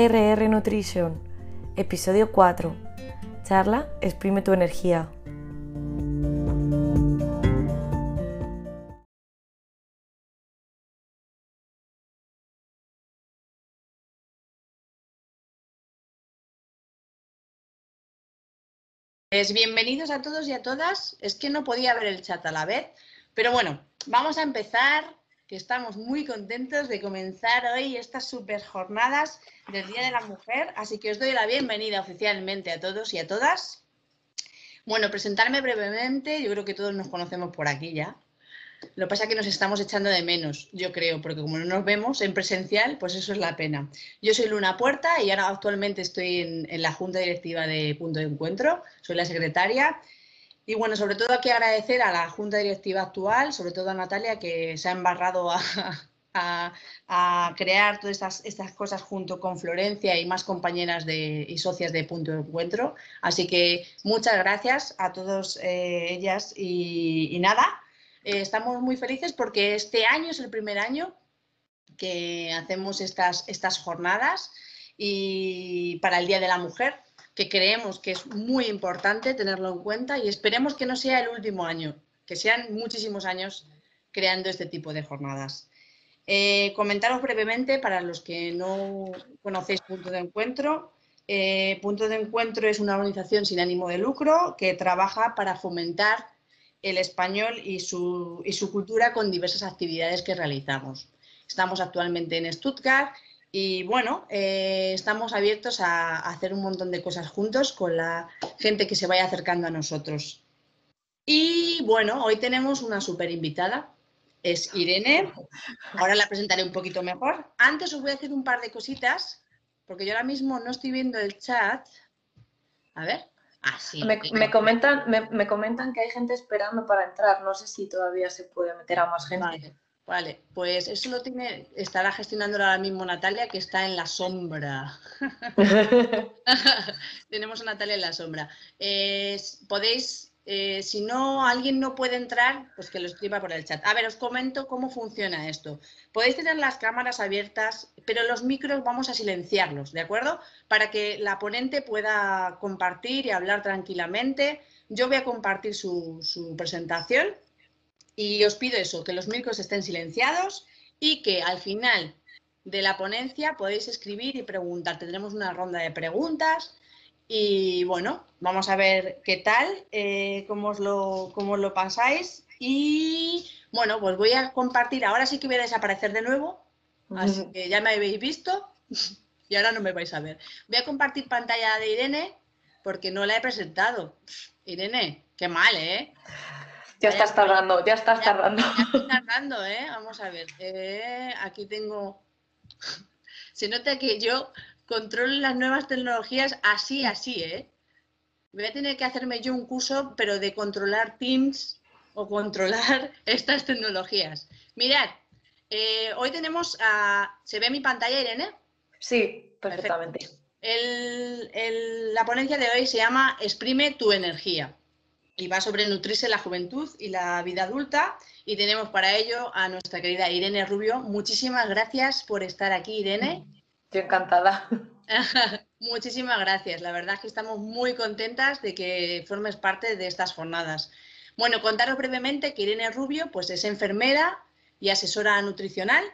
RR Nutrition, episodio 4. Charla, exprime tu energía. Pues bienvenidos a todos y a todas. Es que no podía ver el chat a la vez, pero bueno, vamos a empezar, que estamos muy contentos de comenzar hoy estas super jornadas del Día de la Mujer, así que os doy la bienvenida oficialmente a todos y a todas. Bueno, presentarme brevemente, yo creo que todos nos conocemos por aquí ya. Lo que pasa es que nos estamos echando de menos, yo creo, porque como no nos vemos en presencial, pues eso es la pena. Yo soy Luna Puerta y ahora actualmente estoy en, la junta directiva de Punto de Encuentro, soy la secretaria. Y bueno, sobre todo hay que agradecer a la junta directiva actual, sobre todo a Natalia, que se ha embarrado a, crear todas estas, cosas junto con Florencia y más compañeras de, y socias de Punto de Encuentro. Así que muchas gracias a todas eh, ellas y nada, eh, estamos muy felices porque este año es el primer año que hacemos estas, estas jornadas y para el Día de la Mujer, que creemos que es muy importante tenerlo en cuenta y esperemos que no sea el último año, que sean muchísimos años creando este tipo de jornadas. Eh, comentaros brevemente para los que no conocéis Punto de Encuentro. Eh, Punto de Encuentro es una organización sin ánimo de lucro que trabaja para fomentar el español y su, y su cultura con diversas actividades que realizamos. Estamos actualmente en Stuttgart y bueno, eh, estamos abiertos a, hacer un montón de cosas juntos con la gente que se vaya acercando a nosotros. Y bueno, hoy tenemos una súper invitada, es Irene. Ahora la presentaré un poquito mejor. Antes os voy a hacer un par de cositas, porque yo ahora mismo no estoy viendo el chat. A ver, Ah, me, comentan, me, comentan que hay gente esperando para entrar. No sé si todavía se puede meter a más gente. Vale, pues eso lo tiene, estará gestionando ahora mismo Natalia, que está en la sombra. Tenemos a Natalia en la sombra. podéis eh, si no, alguien no puede entrar, pues que lo escriba por el chat. A ver, os comento cómo funciona esto. Podéis tener las cámaras abiertas, pero los micros vamos a silenciarlos, ¿de acuerdo? Para que la ponente pueda compartir y hablar tranquilamente. Yo voy a compartir su, su presentación y os pido eso, que los micros estén silenciados y que al final de la ponencia podéis escribir y preguntar. Tendremos una ronda de preguntas y bueno, vamos a ver qué tal, eh, cómo, os lo, cómo lo pasáis. Y bueno, pues voy a compartir, ahora sí que voy a desaparecer de nuevo, así que ya me habéis visto y ahora no me vais a ver. Voy a compartir pantalla de Irene porque no la he presentado. Irene, qué mal, ¿eh? Ya estás tardando, ya estás tardando. Ya estoy tardando, ¿eh? Vamos a ver. Eh, aquí tengo... Se nota que yo controlo las nuevas tecnologías así, así, ¿eh? Voy a tener que hacerme yo un curso, pero de controlar Teams o controlar estas tecnologías. Mirad, eh, hoy tenemos a... ¿Se ve mi pantalla, Irene? Sí, perfectamente. la ponencia de hoy se llama Exprime tu energía y va sobre nutrirse la juventud y la vida adulta y tenemos para ello a nuestra querida Irene Rubio. Muchísimas gracias por estar aquí, Irene. Estoy encantada. Muchísimas gracias. La verdad es que estamos muy contentas de que formes parte de estas jornadas. Bueno, contaros brevemente que Irene Rubio pues, es enfermera y asesora nutricional.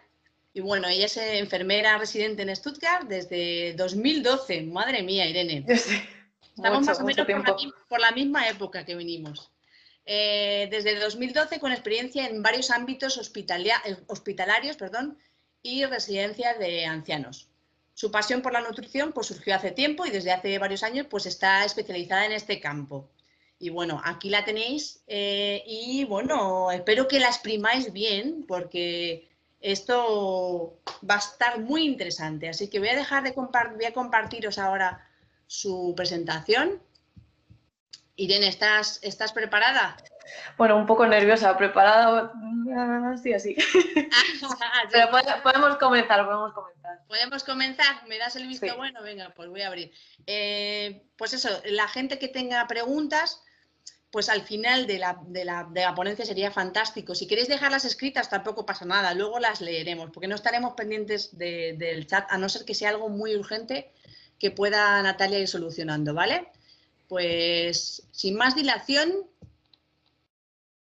Y bueno, ella es enfermera residente en Stuttgart desde 2012. Madre mía, Irene. Estamos más o menos por la, misma época que vinimos. Eh, desde 2012 con experiencia en varios ámbitos hospitalarios perdón, y residencias de ancianos. Su pasión por la nutrición pues, surgió hace tiempo y desde hace varios años pues, está especializada en este campo. Y bueno, aquí la tenéis eh, y bueno, espero que la exprimáis bien porque esto va a estar muy interesante. Así que voy a dejar de compartir, voy a compartiros ahora su presentación. Irene, ¿estás, ¿estás preparada? Bueno, un poco nerviosa, preparada, así, así. Pero podemos comenzar, podemos comenzar. Podemos comenzar, ¿me das el visto bueno? Venga, pues voy a abrir. Eh, pues eso, la gente que tenga preguntas, pues al final de la, de, la, de la, ponencia sería fantástico. Si queréis dejarlas escritas tampoco pasa nada, luego las leeremos, porque no estaremos pendientes de, del chat, a no ser que sea algo muy urgente que pueda Natalia ir solucionando, ¿vale? Pues sin más dilación,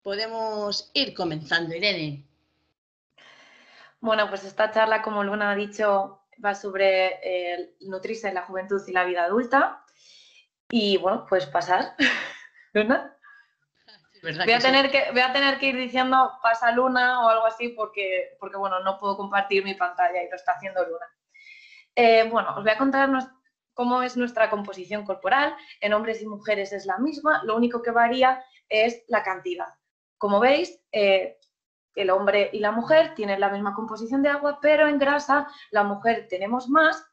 podemos ir comenzando, Irene. Bueno, pues esta charla, como Luna ha dicho, va sobre eh, nutrirse en la juventud y la vida adulta. Y bueno, pues pasar. Luna. Voy a, tener que, voy a tener que ir diciendo pasa Luna o algo así porque, porque bueno, no puedo compartir mi pantalla y lo está haciendo Luna. Eh, bueno, os voy a contar cómo es nuestra composición corporal. En hombres y mujeres es la misma, lo único que varía es la cantidad. Como veis, eh, el hombre y la mujer tienen la misma composición de agua, pero en grasa la mujer tenemos más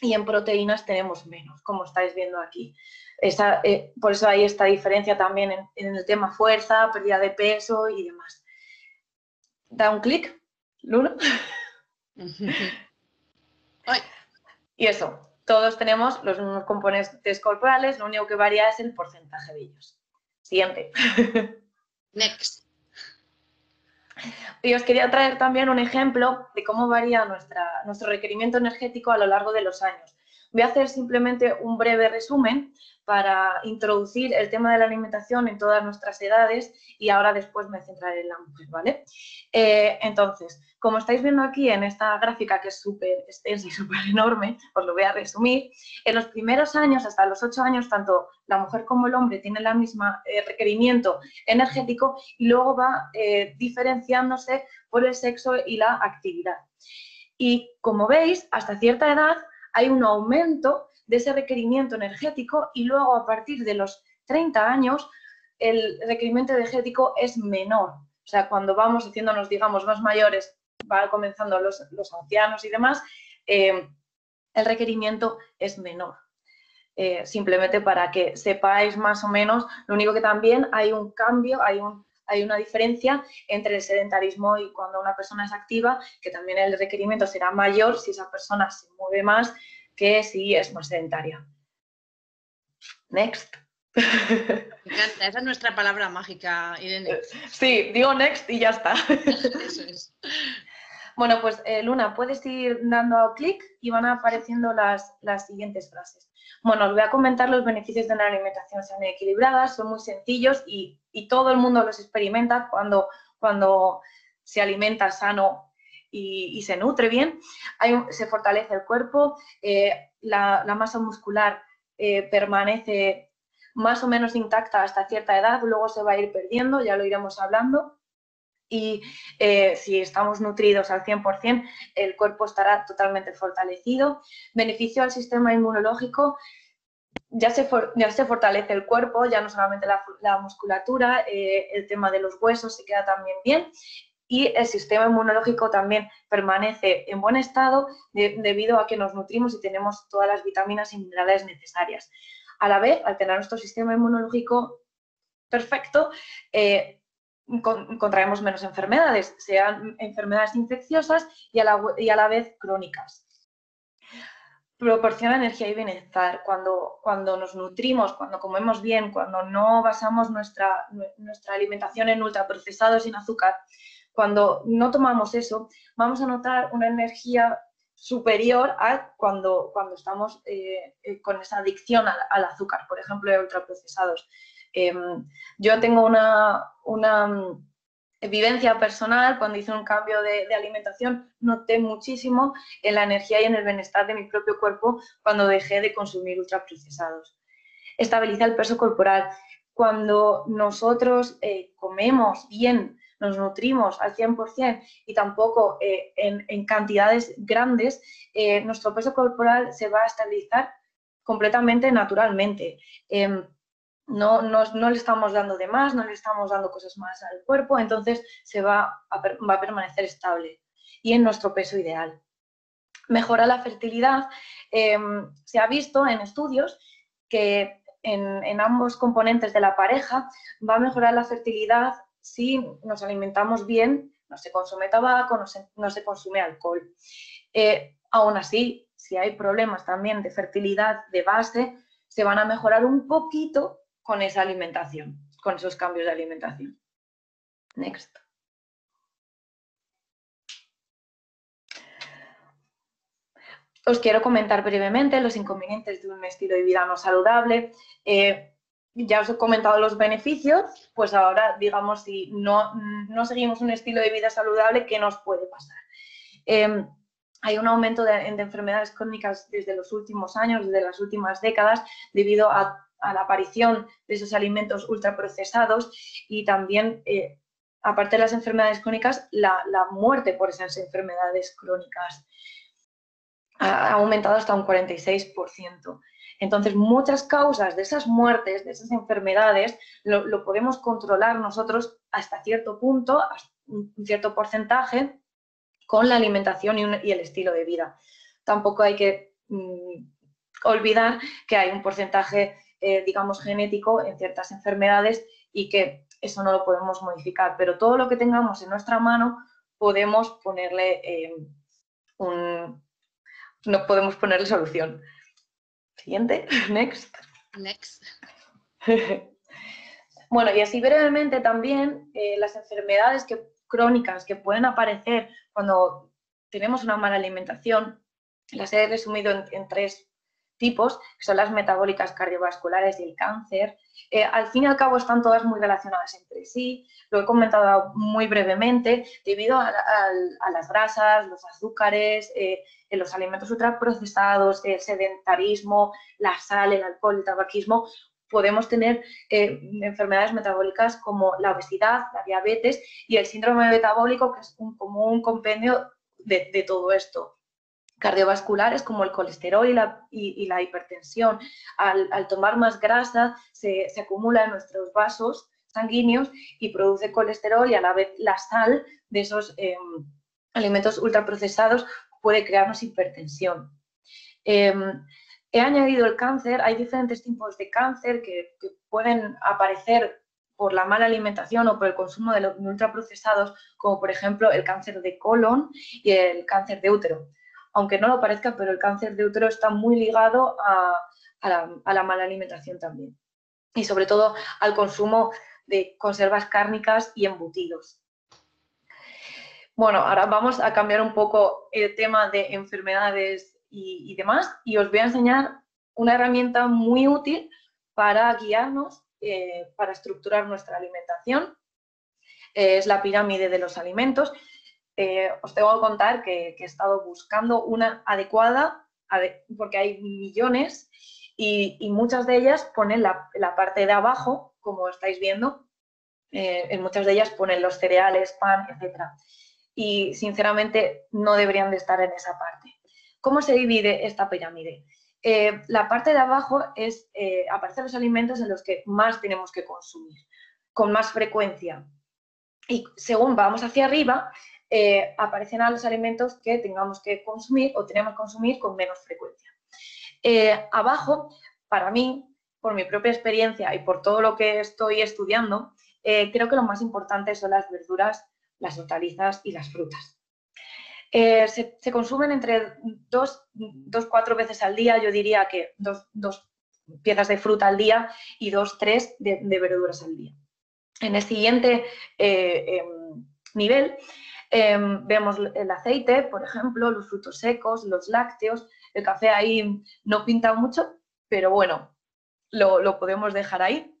y en proteínas tenemos menos, como estáis viendo aquí. Eh, por eso hay esta diferencia también en, el tema fuerza, pérdida de peso y demás. Da un clic, Luna. y eso, todos tenemos los mismos componentes corporales, lo único que varía es el porcentaje de ellos. Siguiente. Next. Y os quería traer también un ejemplo de cómo varía nuestra, nuestro requerimiento energético a lo largo de los años. Voy a hacer simplemente un breve resumen para introducir el tema de la alimentación en todas nuestras edades y ahora después me centraré en la mujer, ¿vale? Eh, entonces, como estáis viendo aquí en esta gráfica que es súper extensa y súper enorme, os lo voy a resumir, en los primeros años, hasta los ocho años, tanto la mujer como el hombre tienen el mismo eh, requerimiento energético y luego va eh, diferenciándose por el sexo y la actividad. Y como veis, hasta cierta edad hay un aumento de ese requerimiento energético y luego a partir de los 30 años el requerimiento energético es menor. O sea, cuando vamos haciéndonos, digamos, más mayores, va comenzando los, ancianos y demás, eh, el requerimiento es menor. Eh, simplemente para que sepáis más o menos, lo único que también hay un cambio, hay, un, hay una diferencia entre el sedentarismo y cuando una persona es activa, que también el requerimiento será mayor si esa persona se mueve más, que sí es más sedentaria. Next. Me encanta, esa es nuestra palabra mágica, Irene. Sí, digo next y ya está. Eso es. Bueno, pues eh, Luna, puedes ir dando clic y van apareciendo las, las siguientes frases. Bueno, os voy a comentar los beneficios de una alimentación sana y equilibrada, son muy sencillos y, todo el mundo los experimenta cuando, cuando se alimenta sano y, se nutre bien, se fortalece el cuerpo, eh, la, masa muscular eh, permanece más o menos intacta hasta cierta edad, luego se va a ir perdiendo, ya lo iremos hablando. Y eh, si estamos nutridos al 100%, el cuerpo estará totalmente fortalecido. Beneficio al sistema inmunológico, ya se, ya se, fortalece el cuerpo, ya no solamente la, musculatura, el tema de los huesos se queda también bien y el sistema inmunológico también permanece en buen estado debido a que nos nutrimos y tenemos todas las vitaminas y minerales necesarias. A la vez, al tener nuestro sistema inmunológico perfecto, eh, contraemos menos enfermedades, sean enfermedades infecciosas y a la, y a la vez crónicas proporciona energía y bienestar. Cuando, cuando nos nutrimos, cuando comemos bien, cuando no basamos nuestra, nuestra alimentación en ultraprocesados sin azúcar, cuando no tomamos eso, vamos a notar una energía superior a cuando, cuando estamos eh, eh, con esa adicción al, azúcar, por ejemplo, de ultraprocesados. Em, yo tengo una, una mm, vivencia personal, cuando hice un cambio de, de, alimentación, noté muchísimo en la energía y en el bienestar de mi propio cuerpo cuando dejé de consumir ultraprocesados. Estabiliza el peso corporal. Cuando nosotros eh, comemos bien, nos nutrimos al 100% y tampoco eh, en, cantidades grandes, eh, nuestro peso corporal se va a estabilizar completamente naturalmente. Em, no, no, le estamos dando de más, no le estamos dando cosas más al cuerpo, entonces se va a, va a permanecer estable y en nuestro peso ideal. Mejora la fertilidad. Em, se ha visto en estudios que en, en, ambos componentes de la pareja va a mejorar la fertilidad si nos alimentamos bien, no se consume tabaco, no se, consume alcohol. Eh, aún así, si hay problemas también de fertilidad de base, se van a mejorar un poquito con esa alimentación. con esos cambios de alimentación. Next. Os quiero comentar brevemente los inconvenientes de un estilo de vida no saludable. Eh, ya os he comentado los beneficios, pues ahora digamos si no, no seguimos un estilo de vida saludable, ¿qué nos puede pasar? Em, hay un aumento de, enfermedades crónicas desde los últimos años, desde las últimas décadas, debido a, la aparición de esos alimentos ultraprocesados y también, eh, aparte de las enfermedades crónicas, la, la, muerte por esas enfermedades crónicas ha aumentado hasta un 46%. Entonces, muchas causas de esas muertes, de esas enfermedades, lo, podemos controlar nosotros hasta cierto punto, hasta un cierto porcentaje, con la alimentación y, el estilo de vida. Tampoco hay que mm, olvidar que hay un porcentaje, eh, digamos, genético en ciertas enfermedades y que eso no lo podemos modificar, pero todo lo que tengamos en nuestra mano podemos ponerle eh, un, no podemos ponerle solución. Siguiente, next. Next. bueno, y así brevemente también eh, las enfermedades que, crónicas que pueden aparecer cuando tenemos una mala alimentación, las he resumido en, tres tipos, que son las metabólicas cardiovasculares y el cáncer. Eh, al fin y al cabo están todas muy relacionadas entre sí, lo he comentado muy brevemente, debido a, las grasas, los azúcares, eh, los alimentos ultraprocesados, el sedentarismo, la sal, el alcohol, el tabaquismo, podemos tener eh, enfermedades metabólicas como la obesidad, la diabetes y el síndrome metabólico, que es un, como un compendio de, todo esto. Cardiovasculares como el colesterol y la, y, la hipertensión. Al, tomar más grasa se, acumula en nuestros vasos sanguíneos y produce colesterol y a la vez la sal de esos em, alimentos ultraprocesados puede crearnos hipertensión. Em, he añadido el cáncer, hay diferentes tipos de cáncer que, pueden aparecer por la mala alimentación o por el consumo de los ultraprocesados, como por ejemplo el cáncer de colon y el cáncer de útero. Aunque no lo parezca, pero el cáncer de útero está muy ligado a, la, mala alimentación también. Y sobre todo al consumo de conservas cárnicas y embutidos. Bueno, ahora vamos a cambiar un poco el tema de enfermedades y, demás y os voy a enseñar una herramienta muy útil para guiarnos, eh, para estructurar nuestra alimentación. es la pirámide de los alimentos. Eh, os tengo que contar que, he estado buscando una adecuada, porque hay millones y, muchas de ellas ponen la, parte de abajo, como estáis viendo, eh, en muchas de ellas ponen los cereales, pan, etcétera y sinceramente no deberían de estar en esa parte. ¿Cómo se divide esta pirámide? Eh, la parte de abajo es, aparecen los alimentos en los que más tenemos que consumir, con más frecuencia. Y según vamos hacia arriba, eh, aparecen a los alimentos que tengamos que consumir o tenemos que consumir con menos frecuencia. abajo, para mí, por mi propia experiencia y por todo lo que estoy estudiando, creo que lo más importante son las verduras las hortalizas y las frutas. Eh, se, consumen entre dos, dos, cuatro veces al día, yo diría que dos, dos piezas de fruta al día y dos, tres de, verduras al día. En el siguiente eh, em, nivel em, vemos el aceite, por ejemplo, los frutos secos, los lácteos, el café ahí no pinta mucho, pero bueno, lo, podemos dejar ahí.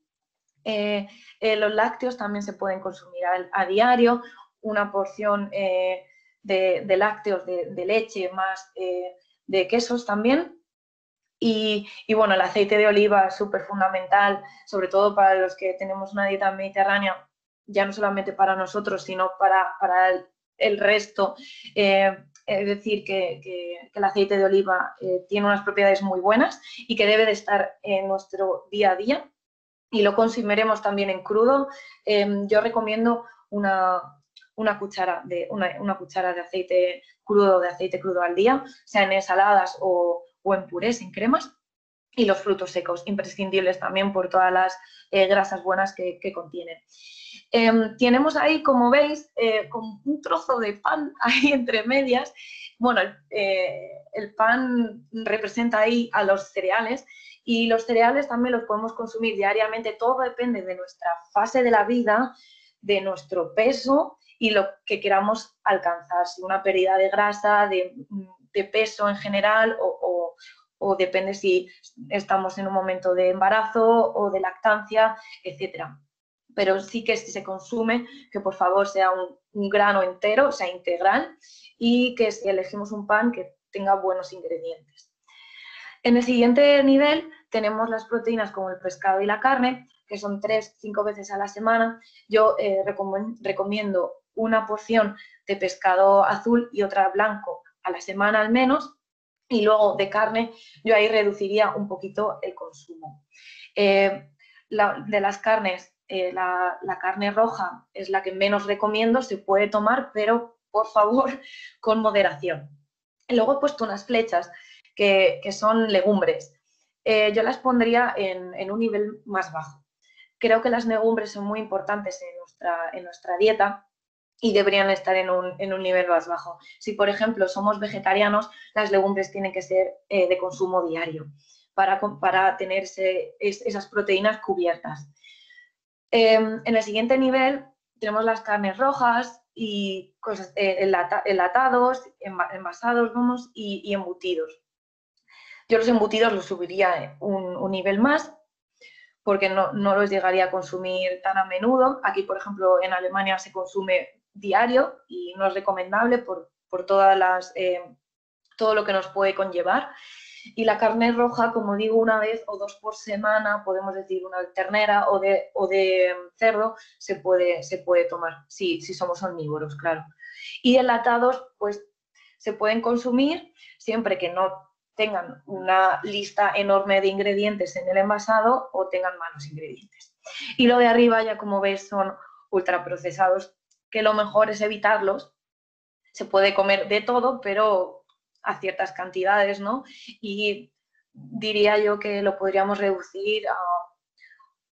Eh, los lácteos también se pueden consumir a diario una porción eh, de, lácteos, de, leche, más eh, de quesos también. Y, bueno, el aceite de oliva es súper fundamental, sobre todo para los que tenemos una dieta mediterránea, ya no solamente para nosotros, sino para, el, resto. Eh, es decir, que, el aceite de oliva tiene unas propiedades muy buenas y que debe de estar en nuestro día a día. Y lo consumiremos también en crudo. yo recomiendo una, una cuchara de, una, cuchara de aceite crudo, de aceite crudo al día, sea en ensaladas o, en purés, en cremas. Y los frutos secos, imprescindibles también por todas las eh, grasas buenas que, contienen. Em, tenemos ahí, como veis, eh, un trozo de pan ahí entre medias. Bueno, eh, el pan representa ahí a los cereales y los cereales también los podemos consumir diariamente. Todo depende de nuestra fase de la vida, de nuestro peso y lo que queramos alcanzar, si una pérdida de grasa, de, peso en general o, o, depende si estamos en un momento de embarazo o de lactancia, etcétera. Pero sí que se consume, que por favor sea un, un grano entero, o sea, integral, y que si elegimos un pan que tenga buenos ingredientes. En el siguiente nivel tenemos las proteínas como el pescado y la carne, que son tres, cinco veces a la semana. Yo eh, recomiendo una porción de pescado azul y otra blanco a la semana al menos. Y luego de carne, yo ahí reduciría un poquito el consumo. Eh, de las carnes, eh, la, carne roja es la que menos recomiendo, se puede tomar, pero por favor, con moderación. luego he puesto unas flechas que, son legumbres. yo las pondría en, un nivel más bajo. Creo que las legumbres son muy importantes en nuestra, en nuestra dieta y deberían estar en un, nivel más bajo. Si, por ejemplo, somos vegetarianos, las legumbres tienen que ser eh, de consumo diario para, para tener esas proteínas cubiertas. Em, en el siguiente nivel tenemos las carnes rojas y cosas, eh, enlatados, envasados vamos, y, embutidos. Yo los embutidos los subiría un, un nivel más porque no, los llegaría a consumir tan a menudo. Aquí, por ejemplo, en Alemania se consume diario y no es recomendable por, todas las, eh, todo lo que nos puede conllevar. Y la carne roja, como digo, una vez o dos por semana, podemos decir una ternera o de, o de cerdo, se puede, se puede tomar, si, si somos omnívoros, claro. Y enlatados, pues se pueden consumir siempre que no tengan una lista enorme de ingredientes en el envasado o tengan malos ingredientes. Y lo de arriba, ya como ves, son ultraprocesados, que lo mejor es evitarlos. Se puede comer de todo, pero a ciertas cantidades, ¿no? Y diría yo que lo podríamos reducir a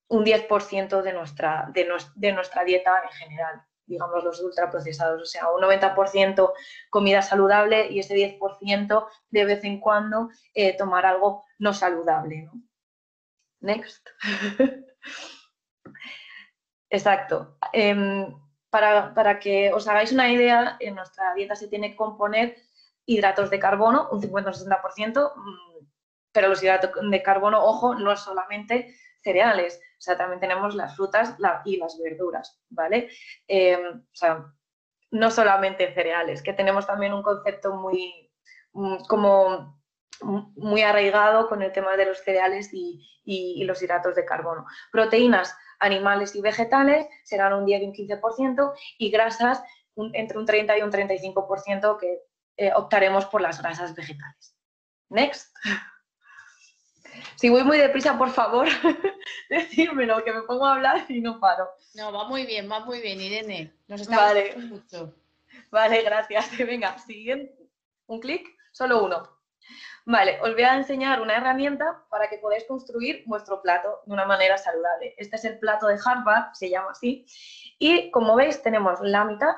un 10% de nuestra, de nuestra dieta en general digamos, los ultraprocesados, o sea, un 90% comida saludable y ese 10% de vez en cuando eh, tomar algo no saludable. Next. Exacto. Em, para, para, que os hagáis una idea, en nuestra dieta se tiene que componer hidratos de carbono, un 50-60%, mm, pero los hidratos de carbono, ojo, no es solamente cereales, o sea, también tenemos las frutas y las verduras, ¿vale? Eh, o sea, no solamente cereales, que tenemos también un concepto muy, mm, como muy arraigado con el tema de los cereales y, los hidratos de carbono. Proteínas animales y vegetales serán un 10 y un 15% y grasas entre un 30 y un 35% que eh, optaremos por las grasas vegetales. Next. Si voy muy deprisa, por favor, decírmelo, que me pongo a hablar y no paro. No, va muy bien, va muy bien, Irene. Nos vale. mucho. Vale, gracias. Venga, siguiente. Un clic, solo uno. Vale, os voy a enseñar una herramienta para que podáis construir vuestro plato de una manera saludable. Este es el plato de Harvard, se llama así. Y como veis, tenemos la mitad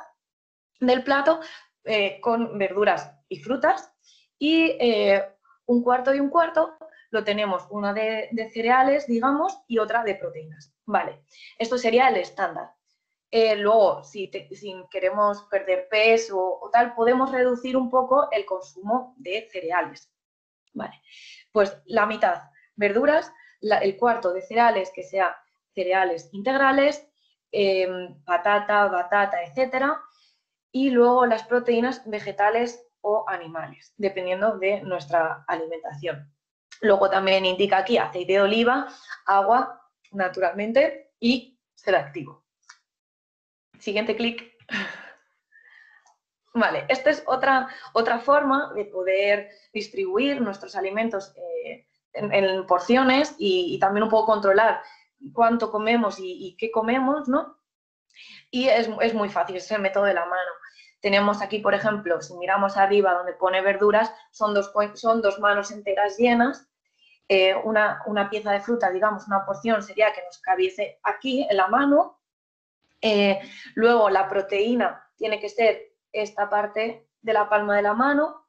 del plato eh, con verduras y frutas y eh, un cuarto y un cuarto lo tenemos una de, cereales, digamos, y otra de proteínas. Vale, esto sería el estándar. Eh, luego, si, queremos perder peso o, tal, podemos reducir un poco el consumo de cereales. Vale, pues la mitad verduras, el cuarto de cereales, que sea cereales integrales, patata, batata, etcétera, y luego las proteínas vegetales o animales, dependiendo de nuestra alimentación. Luego también indica aquí aceite de oliva, agua, naturalmente, y ser activo. Siguiente clic. Vale, esta es otra, otra forma de poder distribuir nuestros alimentos eh, en, porciones y, también un poco controlar cuánto comemos y, qué comemos, ¿no? Y es, es, muy fácil, es el método de la mano. Tenemos aquí, por ejemplo, si miramos arriba donde pone verduras, son dos, son dos manos enteras llenas. Eh, una, pieza de fruta, digamos, una porción sería que nos cabiese aquí en la mano. Eh, luego la proteína tiene que ser esta parte de la palma de la mano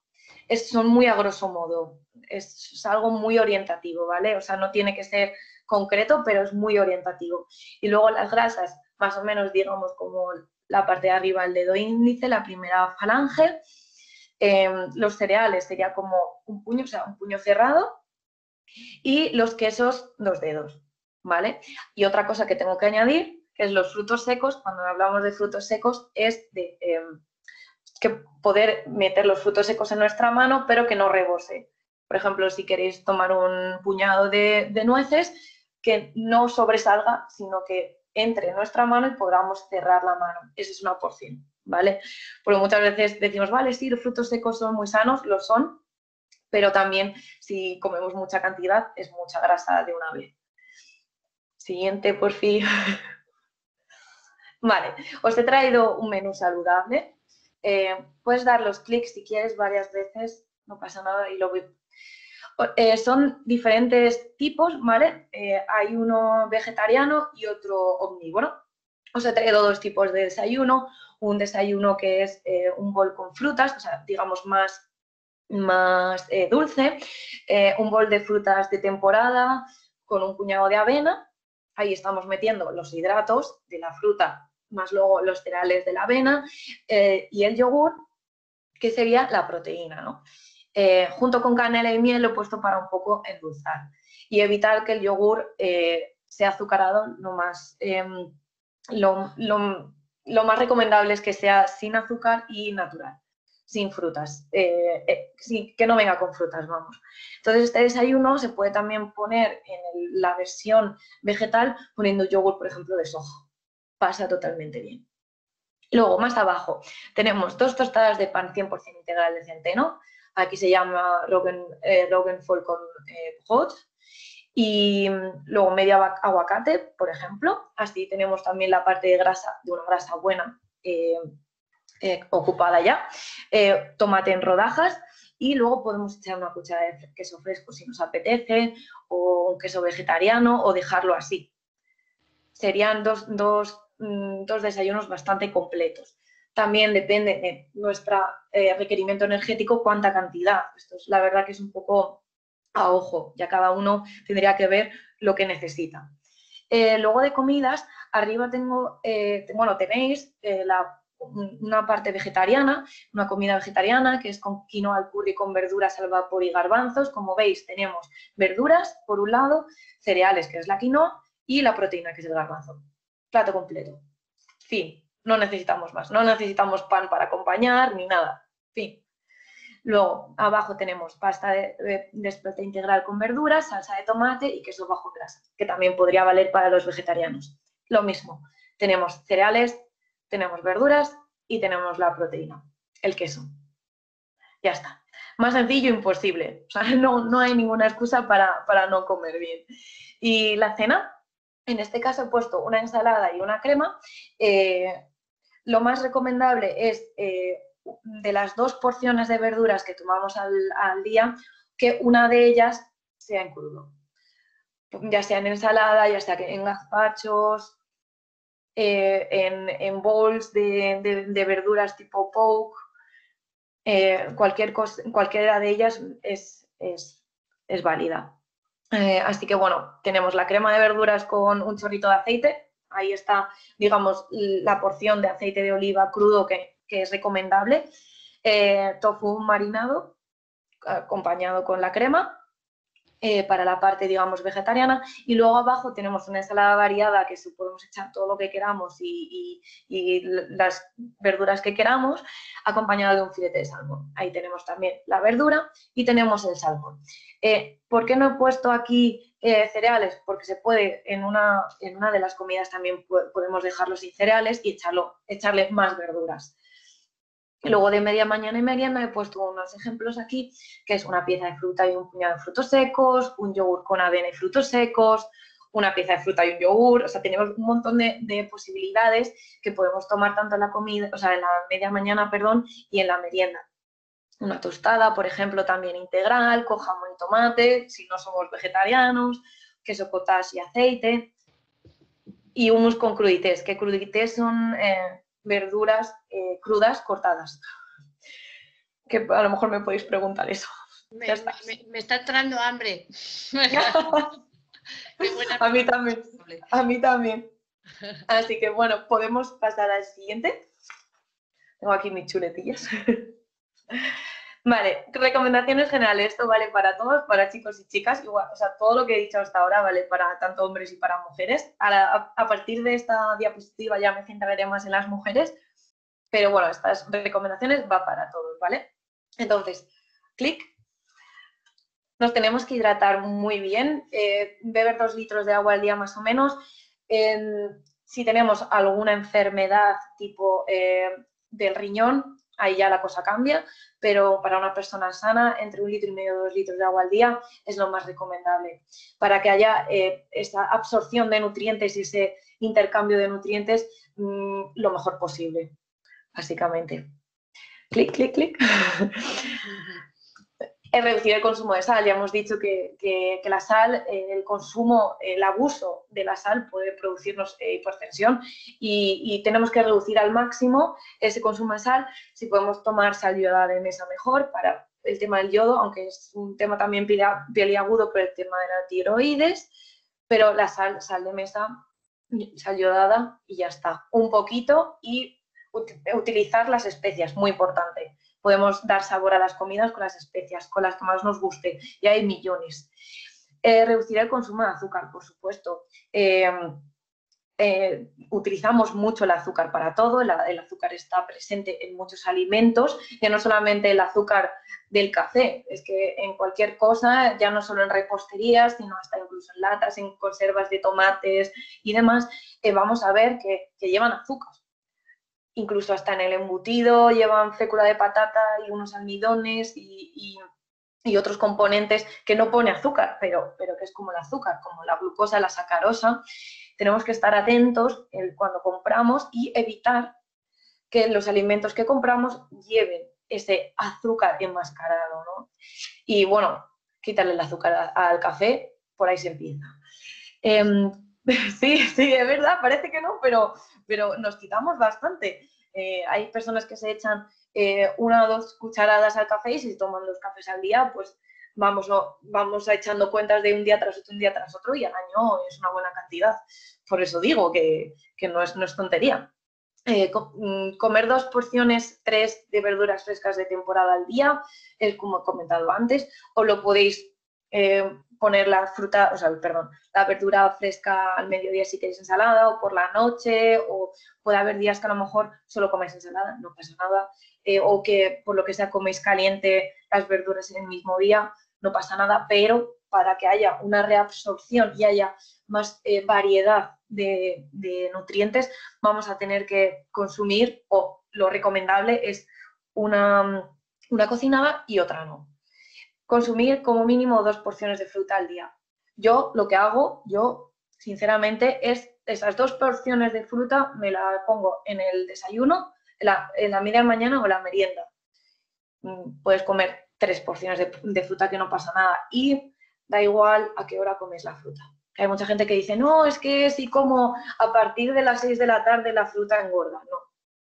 son muy a grosso modo, es, algo muy orientativo, ¿vale? O sea, no tiene que ser concreto, pero es muy orientativo. Y luego las grasas, más o menos, digamos, como la parte de arriba del dedo índice, la primera falange. Em, los cereales sería como un puño, o sea, un puño cerrado. Y los quesos, dos dedos, ¿vale? Y otra cosa que tengo que añadir, que es los frutos secos, cuando hablamos de frutos secos, es de em, que poder meter los frutos secos en nuestra mano, pero que no rebose. Por ejemplo, si queréis tomar un puñado de, nueces, que no sobresalga, sino que entre en nuestra mano y podamos cerrar la mano. Esa es una porción, ¿vale? Porque muchas veces decimos, vale, sí, los frutos secos son muy sanos, lo son, pero también si comemos mucha cantidad es mucha grasa de una vez. Siguiente, por fin. vale, os he traído un menú saludable. Eh, puedes dar los clics si quieres varias veces, no pasa nada y lo voy eh, son diferentes tipos, ¿vale? Eh, hay uno vegetariano y otro omnívoro. Os he traído dos tipos de desayuno. Un desayuno que es eh, un bol con frutas, o sea, digamos más, más dulce. un bol de frutas de temporada con un puñado de avena. Ahí estamos metiendo los hidratos de la fruta, más luego los cereales de la avena y el yogur, que sería la proteína, ¿no? Eh, junto con canela y miel lo he puesto para un poco endulzar y evitar que el yogur eh, sea azucarado lo más, em, lo, más recomendable es que sea sin azúcar y natural, sin frutas, eh, que no venga con frutas, vamos. Entonces este desayuno se puede también poner en la versión vegetal poniendo yogur, por ejemplo, de soja. Pasa totalmente bien. Luego, más abajo, tenemos dos tostadas de pan 100% integral de centeno, aquí se llama Rogan, eh, con eh, Hot. Y mm, luego media aguacate, por ejemplo. Así tenemos también la parte de grasa, de una grasa buena eh, eh, ocupada ya. tomate en rodajas. Y luego podemos echar una cucharada de queso fresco si nos apetece, o un queso vegetariano, o dejarlo así. Serían dos, dos, mm, dos desayunos bastante completos también depende de nuestro eh, requerimiento energético cuánta cantidad. Esto es la verdad que es un poco a ojo, ya cada uno tendría que ver lo que necesita. Eh, luego de comidas, arriba tengo, eh, bueno, tenéis una parte vegetariana, una comida vegetariana que es con quinoa al curry con verduras al vapor y garbanzos. Como veis, tenemos verduras por un lado, cereales, que es la quinoa, y la proteína, que es el garbanzo. Plato completo. Fin no necesitamos más, no necesitamos pan para acompañar ni nada. Fin. Luego, abajo tenemos pasta de, de, integral con verduras, salsa de tomate y queso bajo grasa, que también podría valer para los vegetarianos. Lo mismo, tenemos cereales, tenemos verduras y tenemos la proteína, el queso. Ya está. Más sencillo imposible. O sea, no, hay ninguna excusa para, no comer bien. Y la cena, en este caso he puesto una ensalada y una crema. Eh, lo más recomendable es eh, de las dos porciones de verduras que tomamos al, día, que una de ellas sea en crudo. Ya sea en ensalada, ya sea en gazpachos, eh, en, bowls de, verduras tipo poke, eh, cualquier cualquiera de ellas es, es válida. así que bueno, tenemos la crema de verduras con un chorrito de aceite, ahí está, digamos, la porción de aceite de oliva crudo que, es recomendable. Eh, tofu marinado acompañado con la crema eh, para la parte, digamos, vegetariana. Y luego abajo tenemos una ensalada variada que podemos echar todo lo que queramos y, las verduras que queramos, acompañado de un filete de salmón. Ahí tenemos también la verdura y tenemos el salmón. Eh, ¿Por qué no he puesto aquí eh, cereales, porque se puede, en una, en una de las comidas también podemos dejarlo sin cereales y echarlo, echarle más verduras. luego de media mañana y merienda he puesto unos ejemplos aquí, que es una pieza de fruta y un puñado de frutos secos, un yogur con avena y frutos secos, una pieza de fruta y un yogur, o sea, tenemos un montón de, posibilidades que podemos tomar tanto en la comida, o sea, en la media mañana, perdón, y en la merienda una tostada, por ejemplo, también integral, con jamón y tomate, si no somos vegetarianos, queso cottage y aceite, y humus con crudités, que crudités son eh, verduras eh, crudas cortadas. que a lo mejor me podéis preguntar eso. Me, está entrando hambre. a mí también. A mí también. Así que bueno, podemos pasar al siguiente. Tengo aquí mis chuletillas. Vale, recomendaciones generales. Esto vale para todos, para chicos y chicas. Igual, o sea, todo lo que he dicho hasta ahora vale para tanto hombres y para mujeres. A, a partir de esta diapositiva ya me centraré más en las mujeres. Pero bueno, estas recomendaciones va para todos, ¿vale? Entonces, clic. Nos tenemos que hidratar muy bien, eh, beber dos litros de agua al día más o menos. si tenemos alguna enfermedad tipo eh, del riñón, ahí ya la cosa cambia, pero para una persona sana, entre un litro y medio dos litros de agua al día es lo más recomendable para que haya eh, esa absorción de nutrientes y ese intercambio de nutrientes mm, lo mejor posible, básicamente clic, clic, clic. reducir el consumo de sal. Ya hemos dicho que, la sal, eh, el consumo, el abuso de la sal puede producirnos eh, hipertensión y, tenemos que reducir al máximo ese consumo de sal. Si podemos tomar sal yodada de mesa mejor para el tema del yodo, aunque es un tema también agudo por el tema de la tiroides, pero la sal, sal de mesa, sal yodada y ya está. Un poquito y utilizar las especias, muy importante. Podemos dar sabor a las comidas con las especias, con las que más nos guste, y hay millones. Eh, reducir el consumo de azúcar, por supuesto. Eh, eh, utilizamos mucho el azúcar para todo, el, azúcar está presente en muchos alimentos, ya no solamente el azúcar del café, es que en cualquier cosa, ya no solo en reposterías, sino hasta incluso en latas, en conservas de tomates y demás, vamos a ver que, que llevan azúcar incluso hasta en el embutido llevan fécula de patata y unos almidones y, otros componentes que no pone azúcar, pero, pero que es como el azúcar, como la glucosa, la sacarosa. Tenemos que estar atentos cuando compramos y evitar que los alimentos que compramos lleven ese azúcar enmascarado, ¿no? Y bueno, quitarle el azúcar al café, por ahí se empieza. Em, sí, sí, es verdad, parece que no, pero, pero nos quitamos bastante. Eh, hay personas que se echan eh, una o dos cucharadas al café y si toman dos cafés al día, pues vamos, vamos echando cuentas de un día tras otro, un día tras otro y al año es una buena cantidad. Por eso digo que, no, es, no es tontería. Eh, mm, comer dos porciones, tres de verduras frescas de temporada al día, es como he comentado antes, o lo podéis poner la fruta, o sea, perdón, la verdura fresca al mediodía si queréis ensalada o por la noche, o puede haber días que a lo mejor solo coméis ensalada, no pasa nada, eh, o que por lo que sea coméis caliente las verduras en el mismo día, no pasa nada, pero para que haya una reabsorción y haya más eh, variedad de, nutrientes, vamos a tener que consumir, o lo recomendable es una, una cocinada y otra no consumir como mínimo dos porciones de fruta al día. Yo lo que hago, yo sinceramente, es esas dos porciones de fruta me la pongo en el desayuno, en la, media mañana o la merienda. Mm, puedes comer tres porciones de, fruta que no pasa nada y da igual a qué hora comes la fruta. Hay mucha gente que dice, no, es que si como a partir de las seis de la tarde la fruta engorda. No,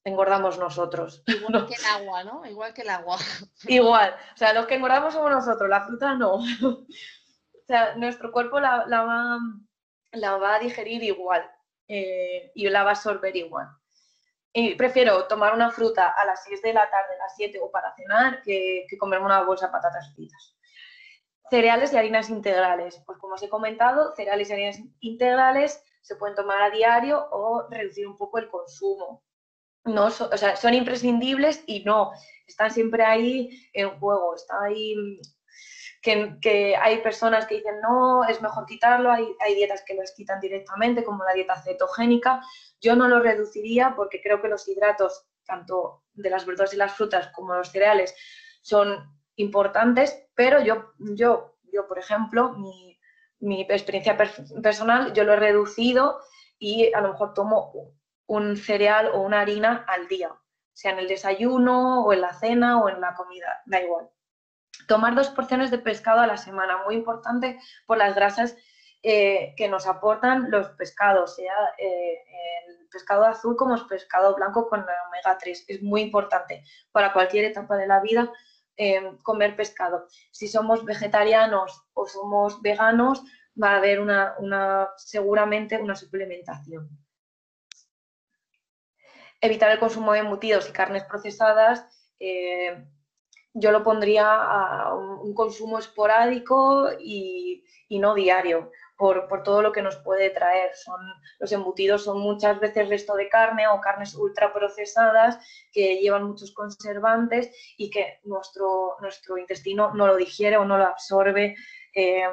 engordamos nosotros. Igual que el agua, ¿no? Igual que el agua. Igual. O sea, los que engordamos somos nosotros, la fruta no. o sea, nuestro cuerpo la, va, la va, a digerir igual eh, y la va a absorber igual. Y prefiero tomar una fruta a las 6 de la tarde, a las 7 o para cenar que, que comerme una bolsa de patatas fritas. Cereales y harinas integrales. Pues como os he comentado, cereales y harinas integrales se pueden tomar a diario o reducir un poco el consumo no, o sea, son imprescindibles y no, están siempre ahí en juego, está ahí que, hay personas que dicen no, es mejor quitarlo, hay, hay dietas que los quitan directamente, como la dieta cetogénica. Yo no lo reduciría porque creo que los hidratos, tanto de las verduras y las frutas como los cereales, son importantes, pero yo, yo, yo por ejemplo, mi, mi experiencia personal, yo lo he reducido y a lo mejor tomo un cereal o una harina al día, sea en el desayuno o en la cena o en la comida, da igual. Tomar dos porciones de pescado a la semana, muy importante por las grasas eh, que nos aportan los pescados, sea eh, el pescado azul como el pescado blanco con la omega 3. Es muy importante para cualquier etapa de la vida em, comer pescado. Si somos vegetarianos o somos veganos, va a haber una, seguramente una suplementación. Evitar el consumo de embutidos y carnes procesadas. Eh, yo lo pondría a un, consumo esporádico y, no diario, por, todo lo que nos puede traer. Son, los embutidos son muchas veces resto de carne o carnes ultraprocesadas que llevan muchos conservantes y que nuestro, nuestro intestino no lo digiere o no lo absorbe eh,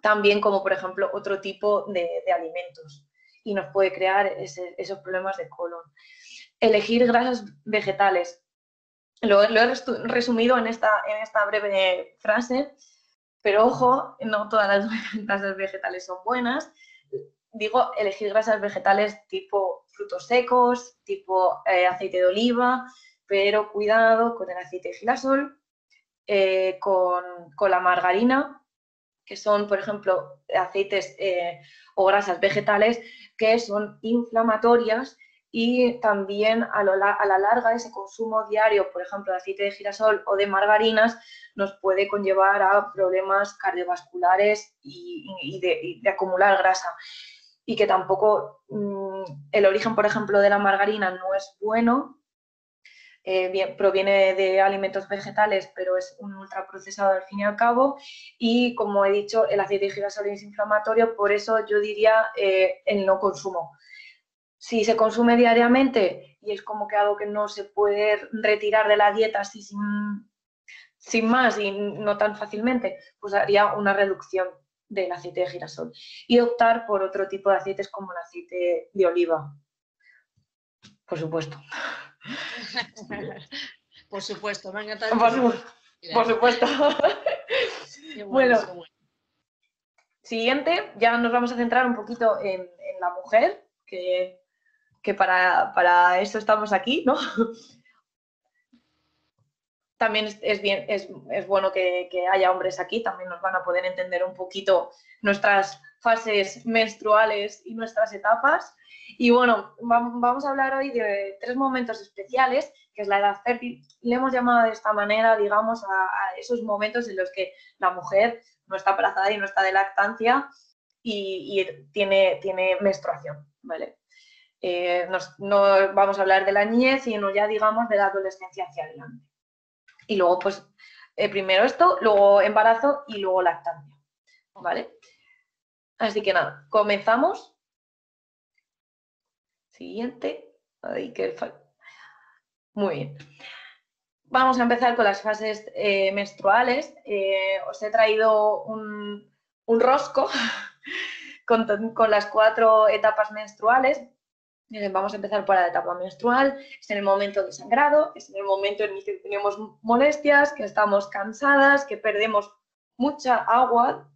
tan bien como, por ejemplo, otro tipo de, alimentos y nos puede crear esos problemas de colon. Elegir grasas vegetales lo, he resumido en esta, en esta breve frase, pero ojo, no todas las grasas vegetales son buenas. Digo, elegir grasas vegetales tipo frutos secos, tipo eh, aceite de oliva, pero cuidado con el aceite de girasol, eh, con, la margarina, que son, por ejemplo, aceites eh, o grasas vegetales que son inflamatorias y también a, la larga ese consumo diario, por ejemplo, de aceite de girasol o de margarinas, nos puede conllevar a problemas cardiovasculares y, de, acumular grasa. Y que tampoco mm, el origen, por ejemplo, de la margarina no es bueno, eh, proviene de alimentos vegetales, pero es un ultraprocesado al fin y al cabo. Y como he dicho, el aceite de girasol es inflamatorio, por eso yo diría eh, el no consumo si se consume diariamente y es como que algo que no se puede retirar de la dieta así sin, más y no tan fácilmente, pues haría una reducción del aceite de girasol y optar por otro tipo de aceites como el aceite de oliva. Por supuesto. por supuesto, me Por, supuesto. bueno, siguiente, ya nos vamos a centrar un poquito en la mujer, que que para, eso estamos aquí, ¿no? También es, bien, es, bueno que, haya hombres aquí, también nos van a poder entender un poquito nuestras fases menstruales y nuestras etapas. Y bueno, vamos a hablar hoy de tres momentos especiales, que es la edad fértil. Le hemos llamado de esta manera, digamos, a, esos momentos en los que la mujer no está embarazada y no está de lactancia y, y tiene, tiene menstruación, ¿vale? Eh, no vamos a hablar de la niñez, sino ya digamos de la adolescencia hacia adelante. Y luego, pues, eh, primero esto, luego embarazo y luego lactancia. ¿Vale? Así que nada, comenzamos. Siguiente. Muy bien. Vamos a empezar con las fases eh, menstruales. os he traído un, rosco con, con, las cuatro etapas menstruales. Vamos a empezar por la etapa menstrual, es en el momento de sangrado, es en el momento en el que tenemos molestias, que estamos cansadas, que perdemos mucha agua,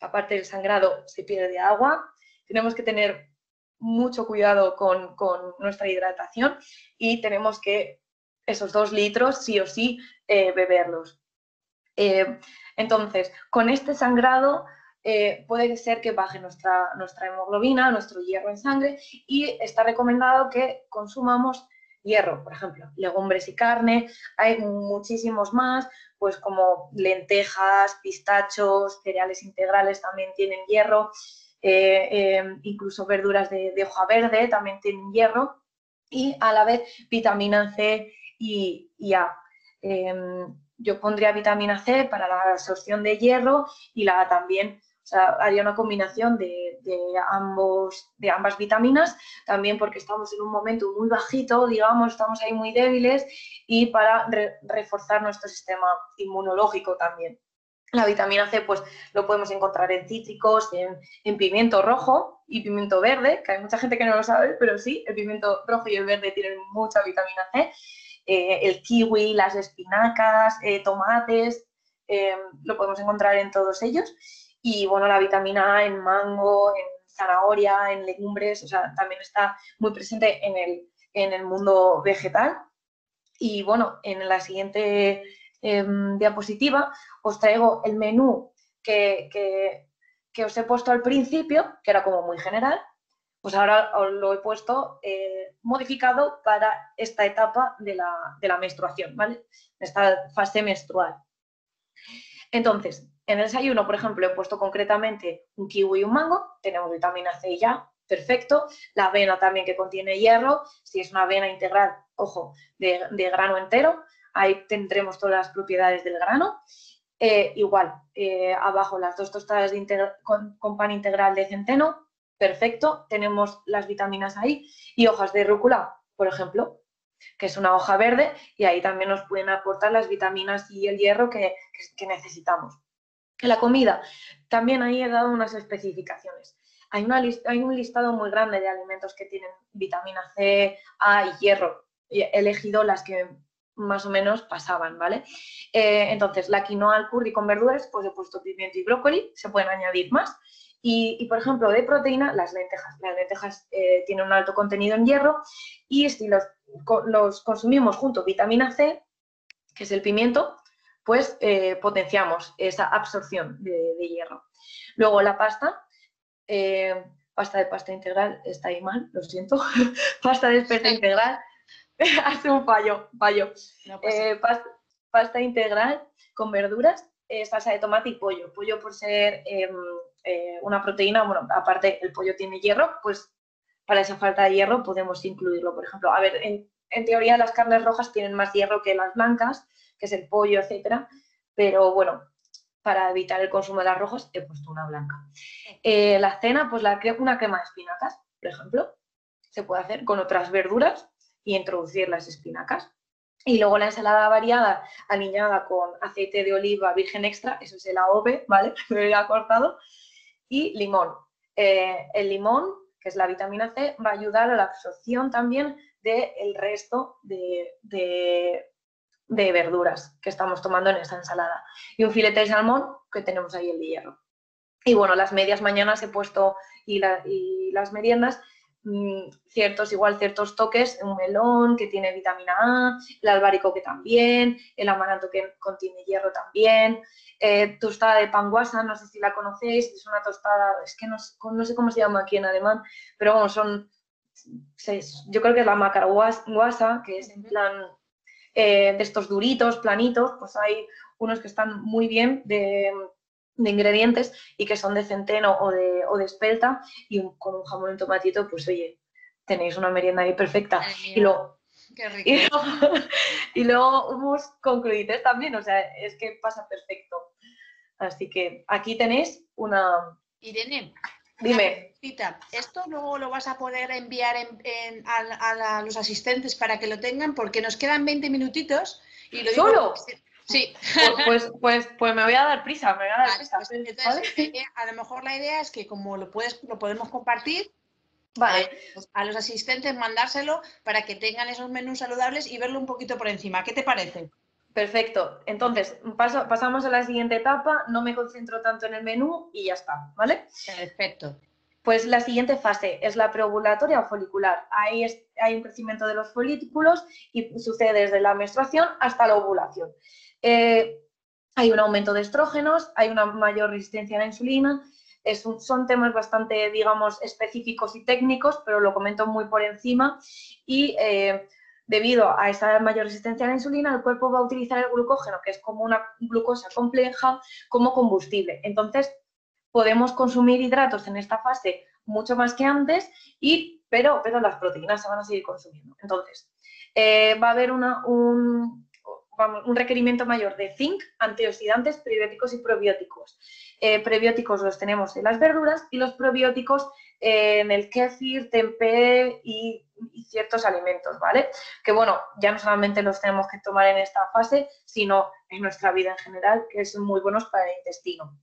aparte del sangrado se pierde agua, tenemos que tener mucho cuidado con, nuestra hidratación y tenemos que esos dos litros sí o sí eh, beberlos. Eh, entonces, con este sangrado eh, puede ser que baje nuestra, nuestra hemoglobina, nuestro hierro en sangre y está recomendado que consumamos hierro, por ejemplo, legumbres y carne, hay muchísimos más, pues como lentejas, pistachos, cereales integrales también tienen hierro, eh, em, incluso verduras de, hoja verde también tienen hierro y a la vez vitamina C y, A. Em, yo pondría vitamina C para la absorción de hierro y la también o sea, haría una combinación de, ambos, de ambas vitaminas, también porque estamos en un momento muy bajito, digamos, estamos ahí muy débiles y para reforzar nuestro sistema inmunológico también. La vitamina C, pues lo podemos encontrar en cítricos, en, pimiento rojo y pimiento verde, que hay mucha gente que no lo sabe, pero sí, el pimiento rojo y el verde tienen mucha vitamina C. Eh, el kiwi, las espinacas, eh, tomates, eh, lo podemos encontrar en todos ellos y bueno, la vitamina A en mango, en zanahoria, en legumbres, o sea, también está muy presente en el, en el mundo vegetal. Y bueno, en la siguiente em, diapositiva os traigo el menú que, que os he puesto al principio, que era como muy general, pues ahora os lo he puesto eh, modificado para esta etapa de la, de la menstruación, ¿vale? Esta fase menstrual. Entonces, en el desayuno, por ejemplo, he puesto concretamente un kiwi y un mango, tenemos vitamina C ya, perfecto. La avena también que contiene hierro, si es una avena integral, ojo, de, grano entero, ahí tendremos todas las propiedades del grano. Eh, igual, eh, abajo las dos tostadas con, pan integral de centeno, perfecto, tenemos las vitaminas ahí. Y hojas de rúcula, por ejemplo, que es una hoja verde, y ahí también nos pueden aportar las vitaminas y el hierro que necesitamos. La comida, también ahí he dado unas especificaciones. Hay, una hay un listado muy grande de alimentos que tienen vitamina C, A y hierro. He elegido las que más o menos pasaban, ¿vale? Eh, entonces, la quinoa al curry con verduras, pues he puesto pimiento y brócoli, se pueden añadir más. Y, por ejemplo, de proteína, las lentejas. Las lentejas eh, tienen un alto contenido en hierro y si los, los consumimos junto vitamina C, que es el pimiento, pues eh, potenciamos esa absorción de, hierro. Luego la pasta, eh, pasta de pasta integral, está ahí mal, lo siento. pasta de pasta integral, hace un fallo, fallo. Eh, pasta, integral con verduras, salsa de tomate y pollo. Pollo por ser em, una proteína, bueno, aparte el pollo tiene hierro, pues para esa falta de hierro podemos incluirlo. Por ejemplo, a ver, en, en teoría las carnes rojas tienen más hierro que las blancas, que es el pollo, etcétera. Pero bueno, para evitar el consumo de las rojas he puesto una blanca. Eh, la cena, pues la, una crema de espinacas, por ejemplo, se puede hacer con otras verduras y introducir las espinacas. Y luego la ensalada variada aliñada con aceite de oliva virgen extra, eso es el AOV, ¿vale? Me había cortado. Y limón. Eh, el limón, que es la vitamina C, va a ayudar a la absorción también del resto de, de verduras que estamos tomando en esa ensalada. Y un filete de salmón que tenemos ahí el de hierro. Y bueno, las medias mañanas he puesto y, las meriendas, mm, ciertos, igual ciertos toques, un melón que tiene vitamina A, el albaricoque también, el amaranto que contiene hierro también, eh, tostada de panguasa, no sé si la conocéis, es una tostada, es que no, no sé cómo se llama aquí en alemán, pero bueno, son, yo creo que es la macarguasa, que es en plan eh, de estos duritos, planitos, pues hay unos que están muy bien de, ingredientes y que son de centeno o de, o de espelta y con un jamón en tomatito, pues oye, tenéis una merienda ahí perfecta. y luego, Y, luego humus con crudités también, o sea, es que pasa perfecto. Así que aquí tenéis una... Irene, Dime. esto luego lo vas a poder enviar a, los asistentes para que lo tengan porque nos quedan 20 minutitos y lo ¿Solo? Sí. Pues, pues, pues, me voy a dar prisa, me voy a dar prisa. Pues eh, a lo mejor la idea es que como lo, puedes, lo podemos compartir, Vale. Pues a los asistentes mandárselo para que tengan esos menús saludables y verlo un poquito por encima. ¿Qué te parece? Perfecto. Entonces, pasamos a la siguiente etapa, no me concentro tanto en el menú y ya está, ¿vale? Perfecto. Pues la siguiente fase es la preovulatoria o folicular. Ahí hay un crecimiento de los folículos y sucede desde la menstruación hasta la ovulación. Eh, hay un aumento de estrógenos, hay una mayor resistencia a la insulina. son temas bastante, digamos, específicos y técnicos, pero lo comento muy por encima. Y eh, debido a esa mayor resistencia a la insulina, el cuerpo va a utilizar el glucógeno, que es como una glucosa compleja, como combustible. Entonces, podemos consumir hidratos en esta fase mucho más que antes, y, pero, pero las proteínas se van a seguir consumiendo. Entonces, eh, va a haber una, un, un requerimiento mayor de zinc, antioxidantes, prebióticos y probióticos. Eh, prebióticos los tenemos en las verduras y los probióticos en el kéfir, tempeh y, ciertos alimentos, ¿vale? Que bueno, ya no solamente los tenemos que tomar en esta fase, sino en nuestra vida en general, que son muy buenos para el intestino.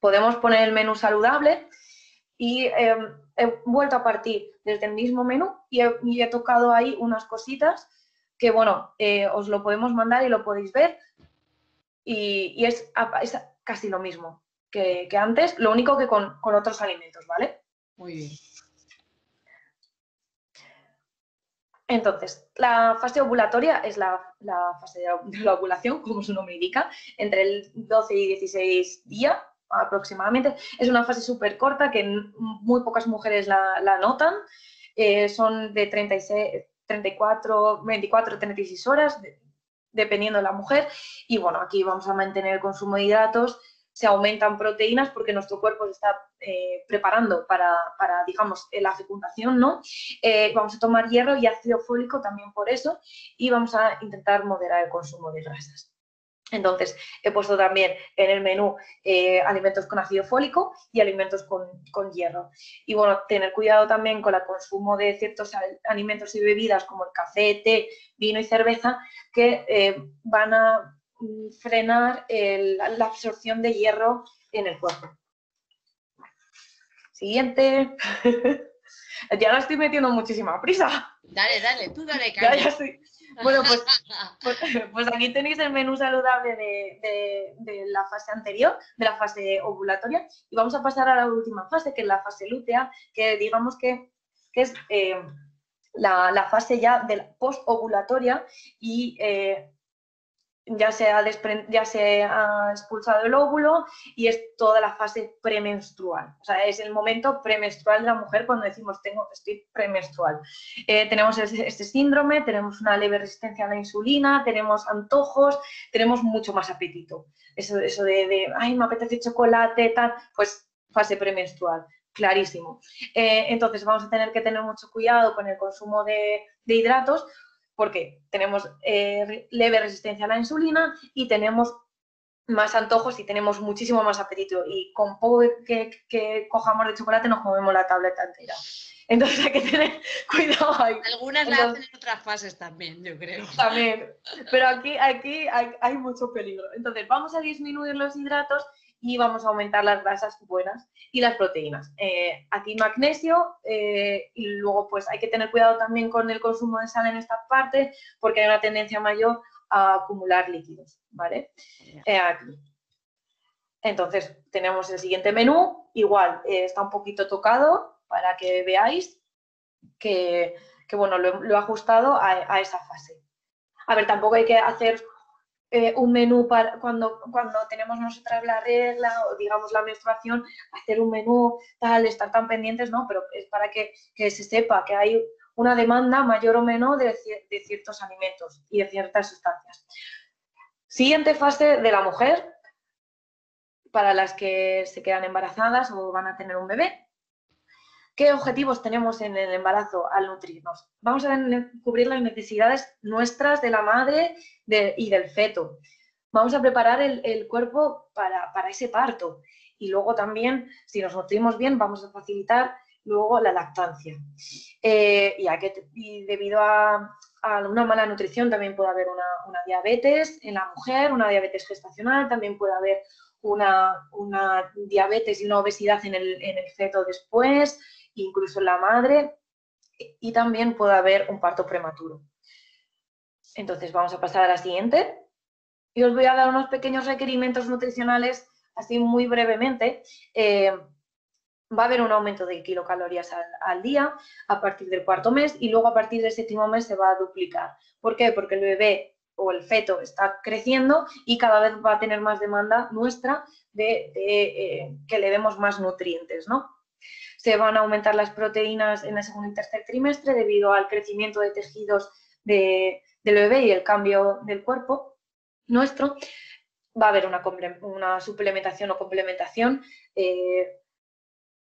Podemos poner el menú saludable y em, he vuelto a partir desde el mismo menú y he, tocado ahí unas cositas que, bueno, eh, os lo podemos mandar y lo podéis ver y, es, casi lo mismo que, antes, lo único que con otros alimentos, ¿vale? Muy bien. Entonces, la fase ovulatoria es la, fase de la ovulación, como su nombre indica, entre el 12 y 16 día, aproximadamente. Es una fase súper corta que muy pocas mujeres la, notan. Eh, son de 36, 34, 24, 36 horas, dependiendo de la mujer. Y bueno, aquí vamos a mantener el consumo de hidratos, se aumentan proteínas porque nuestro cuerpo se está eh, preparando para, digamos, la fecundación, ¿no? Eh, vamos a tomar hierro y ácido fólico también por eso y vamos a intentar moderar el consumo de grasas. Entonces, he puesto también en el menú eh, alimentos con ácido fólico y alimentos con, hierro. Y bueno, tener cuidado también con el consumo de ciertos alimentos y bebidas como el café, té, vino y cerveza, que eh, van a frenar la absorción de hierro en el cuerpo. Siguiente. ya la estoy metiendo muchísima prisa. Dale, dale, tú dale, Ya, ya estoy. Bueno, pues, pues, pues, aquí tenéis el menú saludable de, la fase anterior, de la fase ovulatoria, y vamos a pasar a la última fase, que es la fase lútea, que digamos que, es eh, la, fase ya de la post-ovulatoria y eh, ya se, ha ya se ha expulsado el óvulo y es toda la fase premenstrual. O sea, es el momento premenstrual de la mujer cuando decimos tengo, estoy premenstrual. Eh, tenemos este, síndrome, tenemos una leve resistencia a la insulina, tenemos antojos, tenemos mucho más apetito. Eso, eso de, ay, me apetece chocolate, tal, pues fase premenstrual clarísimo. Eh, entonces vamos a tener que tener mucho cuidado con el consumo de, de hidratos porque tenemos eh, leve resistencia a la insulina y tenemos más antojos y tenemos muchísimo más apetito y con poco que, cojamos de chocolate nos comemos la tableta entera. Entonces hay que tener cuidado ahí. Algunas la hacen en otras fases también, yo creo. También, pero aquí, aquí hay, hay mucho peligro. Entonces vamos a disminuir los hidratos y vamos a aumentar las grasas buenas y las proteínas. Eh, aquí magnesio eh, y luego pues hay que tener cuidado también con el consumo de sal en esta parte porque hay una tendencia mayor a acumular líquidos, ¿vale? Eh, aquí. Entonces tenemos el siguiente menú, igual está un poquito tocado para que veáis que, bueno, lo, he ajustado a, a esa fase. A ver, tampoco hay que hacer eh, un menú para cuando, cuando tenemos nosotras la regla o digamos la menstruación, hacer un menú, tal, estar tan pendientes, ¿no? Pero es para que, se sepa que hay una demanda mayor o menor de, de ciertos alimentos y de ciertas sustancias. Siguiente fase de la mujer, para las que se quedan embarazadas o van a tener un bebé, ¿Qué objetivos tenemos en el embarazo al nutrirnos? Vamos a cubrir las necesidades nuestras de la madre y del feto. Vamos a preparar el, cuerpo para, ese parto. Y luego también, si nos nutrimos bien, vamos a facilitar luego la lactancia. Eh, y, debido a, una mala nutrición también puede haber una, diabetes en la mujer, una diabetes gestacional, también puede haber una, diabetes y una obesidad en el, en el feto después, incluso la madre, y también puede haber un parto prematuro. Entonces vamos a pasar a la siguiente. Y os voy a dar unos pequeños requerimientos nutricionales, así muy brevemente. Eh, va a haber un aumento de kilocalorías al, día a partir del cuarto mes y luego a partir del séptimo mes se va a duplicar. ¿Por qué? Porque el bebé o el feto está creciendo y cada vez va a tener más demanda nuestra de, eh, que le demos más nutrientes, ¿no? Se van a aumentar las proteínas en el segundo y tercer trimestre debido al crecimiento de tejidos del bebé y el cambio del cuerpo nuestro. Va a haber una, suplementación o complementación. Eh,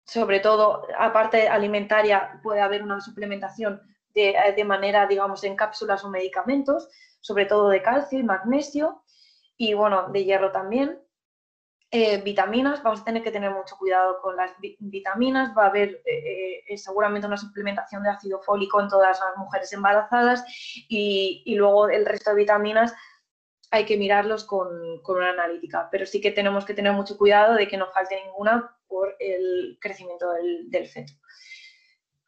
sobre todo, aparte alimentaria, puede haber una suplementación de, de manera, digamos, en cápsulas o medicamentos, sobre todo de calcio y magnesio, y bueno, de hierro también. Eh, vitaminas, vamos a tener que tener mucho cuidado con las vitaminas, va a haber eh, eh, seguramente una suplementación de ácido fólico en todas las mujeres embarazadas y, luego el resto de vitaminas hay que mirarlos con, una analítica, pero sí que tenemos que tener mucho cuidado de que no falte ninguna por el crecimiento del, del feto.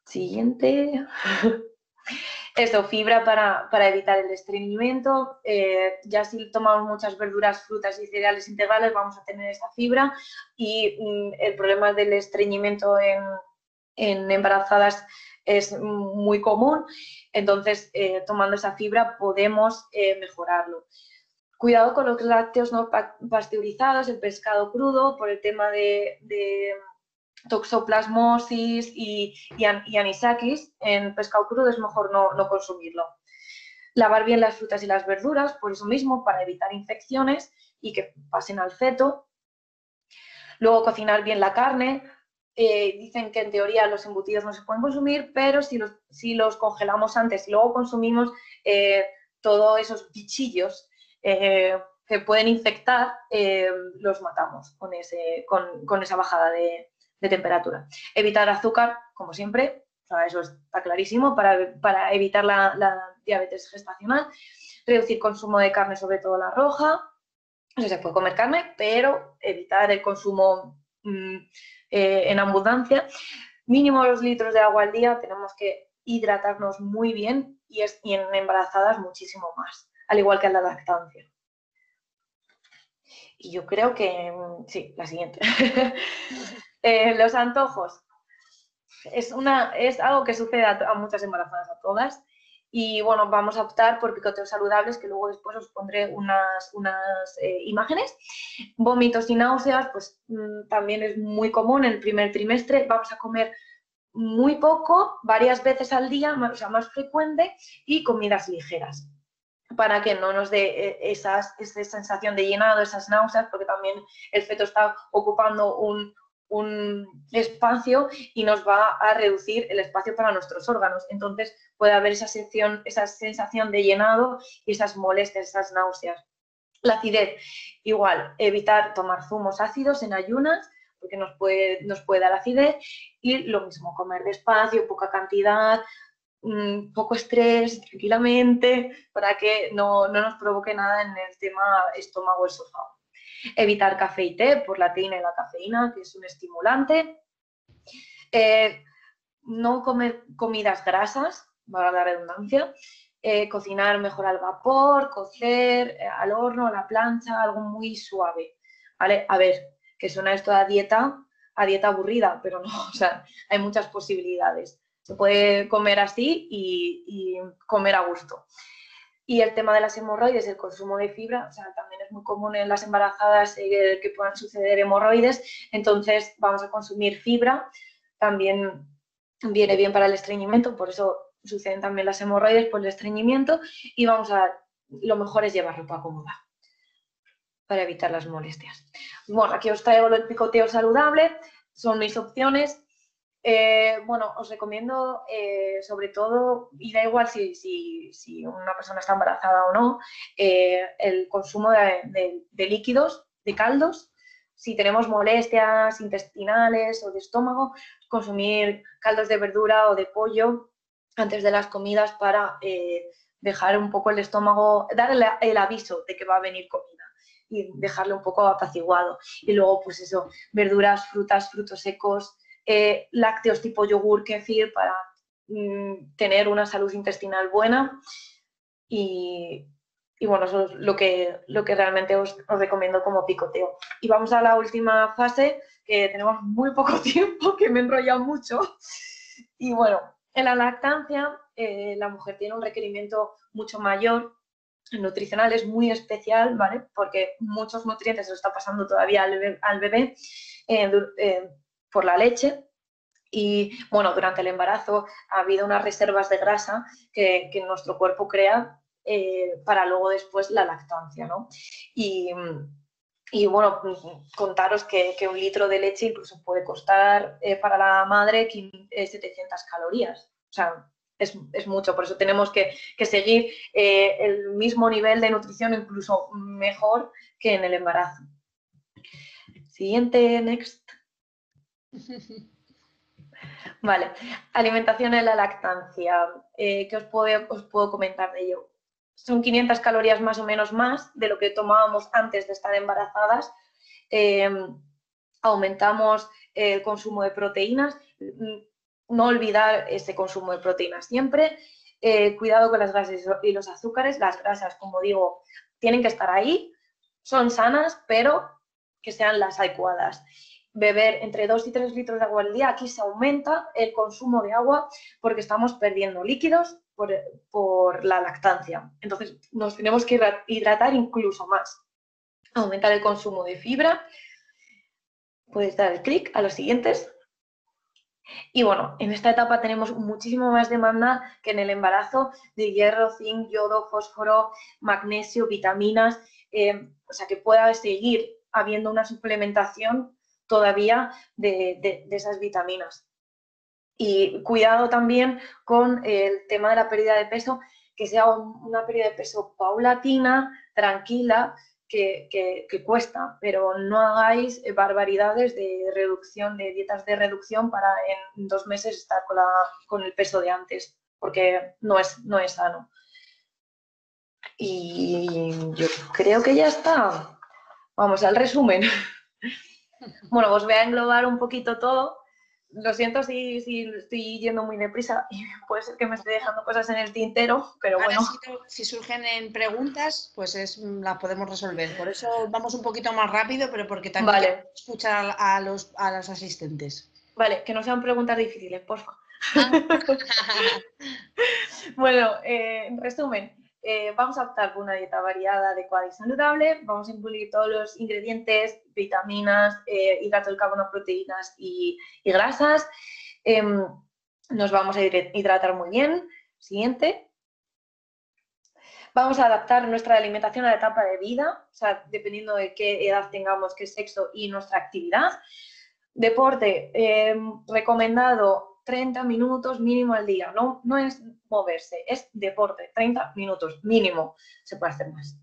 Siguiente. Esto, fibra para, evitar el estreñimiento. Eh, ya si tomamos muchas verduras, frutas y cereales integrales, vamos a tener esa fibra. Y mm, el problema del estreñimiento en, embarazadas es muy común. Entonces, eh, tomando esa fibra podemos eh, mejorarlo. Cuidado con los lácteos no pasteurizados, el pescado crudo, por el tema de, toxoplasmosis y, anisakis. En pescado crudo es mejor no, consumirlo. Lavar bien las frutas y las verduras, por eso mismo, para evitar infecciones y que pasen al feto. Luego cocinar bien la carne, eh, dicen que en teoría los embutidos no se pueden consumir, pero si los, congelamos antes y luego consumimos eh, todos esos bichillos eh, que pueden infectar, los matamos con, esa bajada de, temperatura. Evitar azúcar, como siempre, eso está clarísimo, para, evitar la, diabetes gestacional. Reducir consumo de carne, sobre todo la roja. No se puede comer carne, pero evitar el consumo mm, eh, en abundancia. Mínimo dos litros de agua al día, tenemos que hidratarnos muy bien y, en embarazadas muchísimo más, al igual que en la lactancia. Y yo creo que, mm, sí, la siguiente. Eh, los antojos. Es, una, es algo que sucede a muchas embarazadas, a todas. Y bueno, vamos a optar por picoteos saludables, que luego después os pondré unas, unas eh, imágenes. Vómitos y náuseas, pues mm, también es muy común en el primer trimestre. Vamos a comer muy poco, varias veces al día, o sea, más frecuente, y comidas ligeras para que no nos dé eh, esas, esa sensación de llenado, esas náuseas, porque también el feto está ocupando un, un espacio y nos va a reducir el espacio para nuestros órganos. Entonces puede haber esa sensación, esa sensación de llenado y esas molestias, esas náuseas. La acidez, igual, evitar tomar zumos ácidos en ayunas porque nos puede, nos puede dar acidez y lo mismo, comer despacio, poca cantidad, mm, poco estrés, tranquilamente, para que no, no nos provoque nada en el tema estómago-esófago. Evitar café y té por la teína y la cafeína, que es un estimulante. Eh, no comer comidas grasas, para la redundancia. Eh, cocinar mejor al vapor, cocer, eh, al horno, a la plancha, algo muy suave. ¿vale? A ver, que suena esto a dieta, a dieta aburrida, pero no, o sea, hay muchas posibilidades. Se puede comer así y comer a gusto. Y el tema de las hemorroides, el consumo de fibra, o sea, también es muy común en las embarazadas eh, que puedan suceder hemorroides, entonces vamos a consumir fibra, también viene bien para el estreñimiento, por eso suceden también las hemorroides por el estreñimiento y vamos a, lo mejor es llevar ropa cómoda para evitar las molestias. Bueno, aquí os traigo el picoteo saludable, son mis opciones. Eh, bueno, os recomiendo eh, sobre todo, y da igual si, una persona está embarazada o no, eh, el consumo de, líquidos, de caldos. Si tenemos molestias intestinales o de estómago, consumir caldos de verdura o de pollo antes de las comidas para dejar un poco el estómago, dar el, aviso de que va a venir comida y dejarle un poco apaciguado. Y luego, pues eso, verduras, frutas, frutos secos, eh, lácteos tipo yogur, kefir, para mm, tener una salud intestinal buena. Y, bueno, eso es lo que, lo que realmente os, recomiendo como picoteo. Y vamos a la última fase, que tenemos muy poco tiempo, que me he enrollado mucho. Y bueno, en la lactancia eh, la mujer tiene un requerimiento mucho mayor nutricional, es muy especial, ¿vale? Porque muchos nutrientes se lo está pasando todavía al bebé, eh, por la leche. Y bueno, durante el embarazo ha habido unas reservas de grasa que, nuestro cuerpo crea eh, para luego después la lactancia, ¿no? Y, bueno, contaros que, un litro de leche incluso puede costar eh, para la madre 700 eh, calorías. O sea, es, mucho, por eso tenemos que, que seguir el mismo nivel de nutrición, incluso mejor que en el embarazo. Siguiente, next. Vale, alimentación en la lactancia. Eh, ¿Qué os puedo, comentar de ello? Son 500 calorías más o menos más de lo que tomábamos antes de estar embarazadas. Em, aumentamos el consumo de proteínas. No olvidar ese consumo de proteínas siempre. Eh, cuidado con las grasas y los azúcares. Las grasas, como digo, tienen que estar ahí. Son sanas, pero que sean las adecuadas beber entre 2 y 3 litros de agua al día, aquí se aumenta el consumo de agua porque estamos perdiendo líquidos por, la lactancia. Entonces nos tenemos que hidratar incluso más. Aumentar el consumo de fibra. Puedes dar el clic a los siguientes. Y bueno, en esta etapa tenemos muchísimo más demanda que en el embarazo de hierro, zinc, yodo, fósforo, magnesio, vitaminas. Eh, o sea que pueda seguir habiendo una suplementación todavía de esas vitaminas. Y cuidado también con el tema de la pérdida de peso, que sea una pérdida de peso paulatina, tranquila, que, cuesta, pero no hagáis barbaridades de reducción, de dietas de reducción para en dos meses estar con, con el peso de antes, porque no es, no es sano. Y yo creo que ya está. Vamos al resumen. Bueno, os voy a englobar un poquito todo lo siento si, si, estoy yendo muy deprisa y puede ser que me esté dejando cosas en el tintero, pero bueno. Si, surgen en preguntas, pues es, las podemos resolver. Por eso vamos un poquito más rápido, pero porque también vale. escuchar a los, a los asistentes. Vale, que no sean preguntas difíciles, por favor. Ah. bueno, eh, en resumen, eh, vamos a optar por una dieta variada, adecuada y saludable. Vamos a incluir todos los ingredientes, vitaminas, eh, hidratos de carbono, proteínas y, grasas. Em, nos vamos a hidratar muy bien. Siguiente. Vamos a adaptar nuestra alimentación a la etapa de vida, o sea, dependiendo de qué edad tengamos, qué sexo y nuestra actividad. Deporte, em, recomendado 30 minutos mínimo al día. No, no es moverse, es deporte, 30 minutos mínimo, se puede hacer más.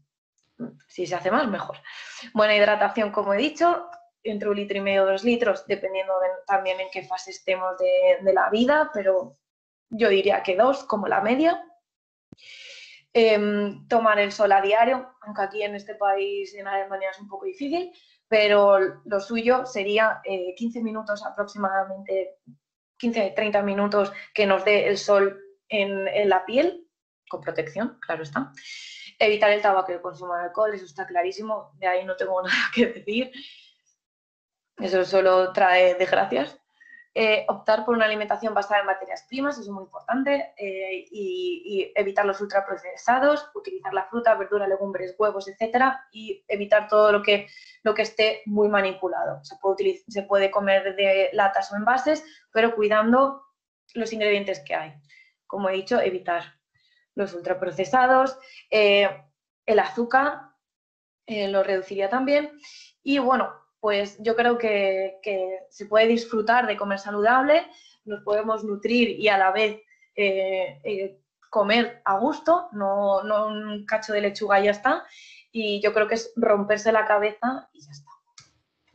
Si se hace más, mejor. Buena hidratación, como he dicho, entre un litro y medio, dos litros, dependiendo también en qué fase estemos de, la vida, pero yo diría que dos, como la media. Em, tomar el sol a diario, aunque aquí en este país, en Alemania, es un poco difícil, pero lo suyo sería 15 eh, minutos aproximadamente, 15-30 minutos que nos dé el sol en, la piel, con protección, claro está. Evitar el tabaco y el consumo de alcohol, eso está clarísimo, de ahí no tengo nada que decir. Eso solo trae desgracias. Eh, optar por una alimentación basada en materias primas, eso es muy importante, eh, y, evitar los ultraprocesados, utilizar la fruta, verdura, legumbres, huevos, etcétera, y evitar todo lo que, lo que esté muy manipulado. Se puede, se puede comer de latas o envases, pero cuidando los ingredientes que hay como he dicho, evitar los ultraprocesados, eh, el azúcar lo reduciría también. Y bueno, pues yo creo que, se puede disfrutar de comer saludable, nos podemos nutrir y a la vez eh, comer a gusto, no, un cacho de lechuga y ya está. Y yo creo que es romperse la cabeza y ya está.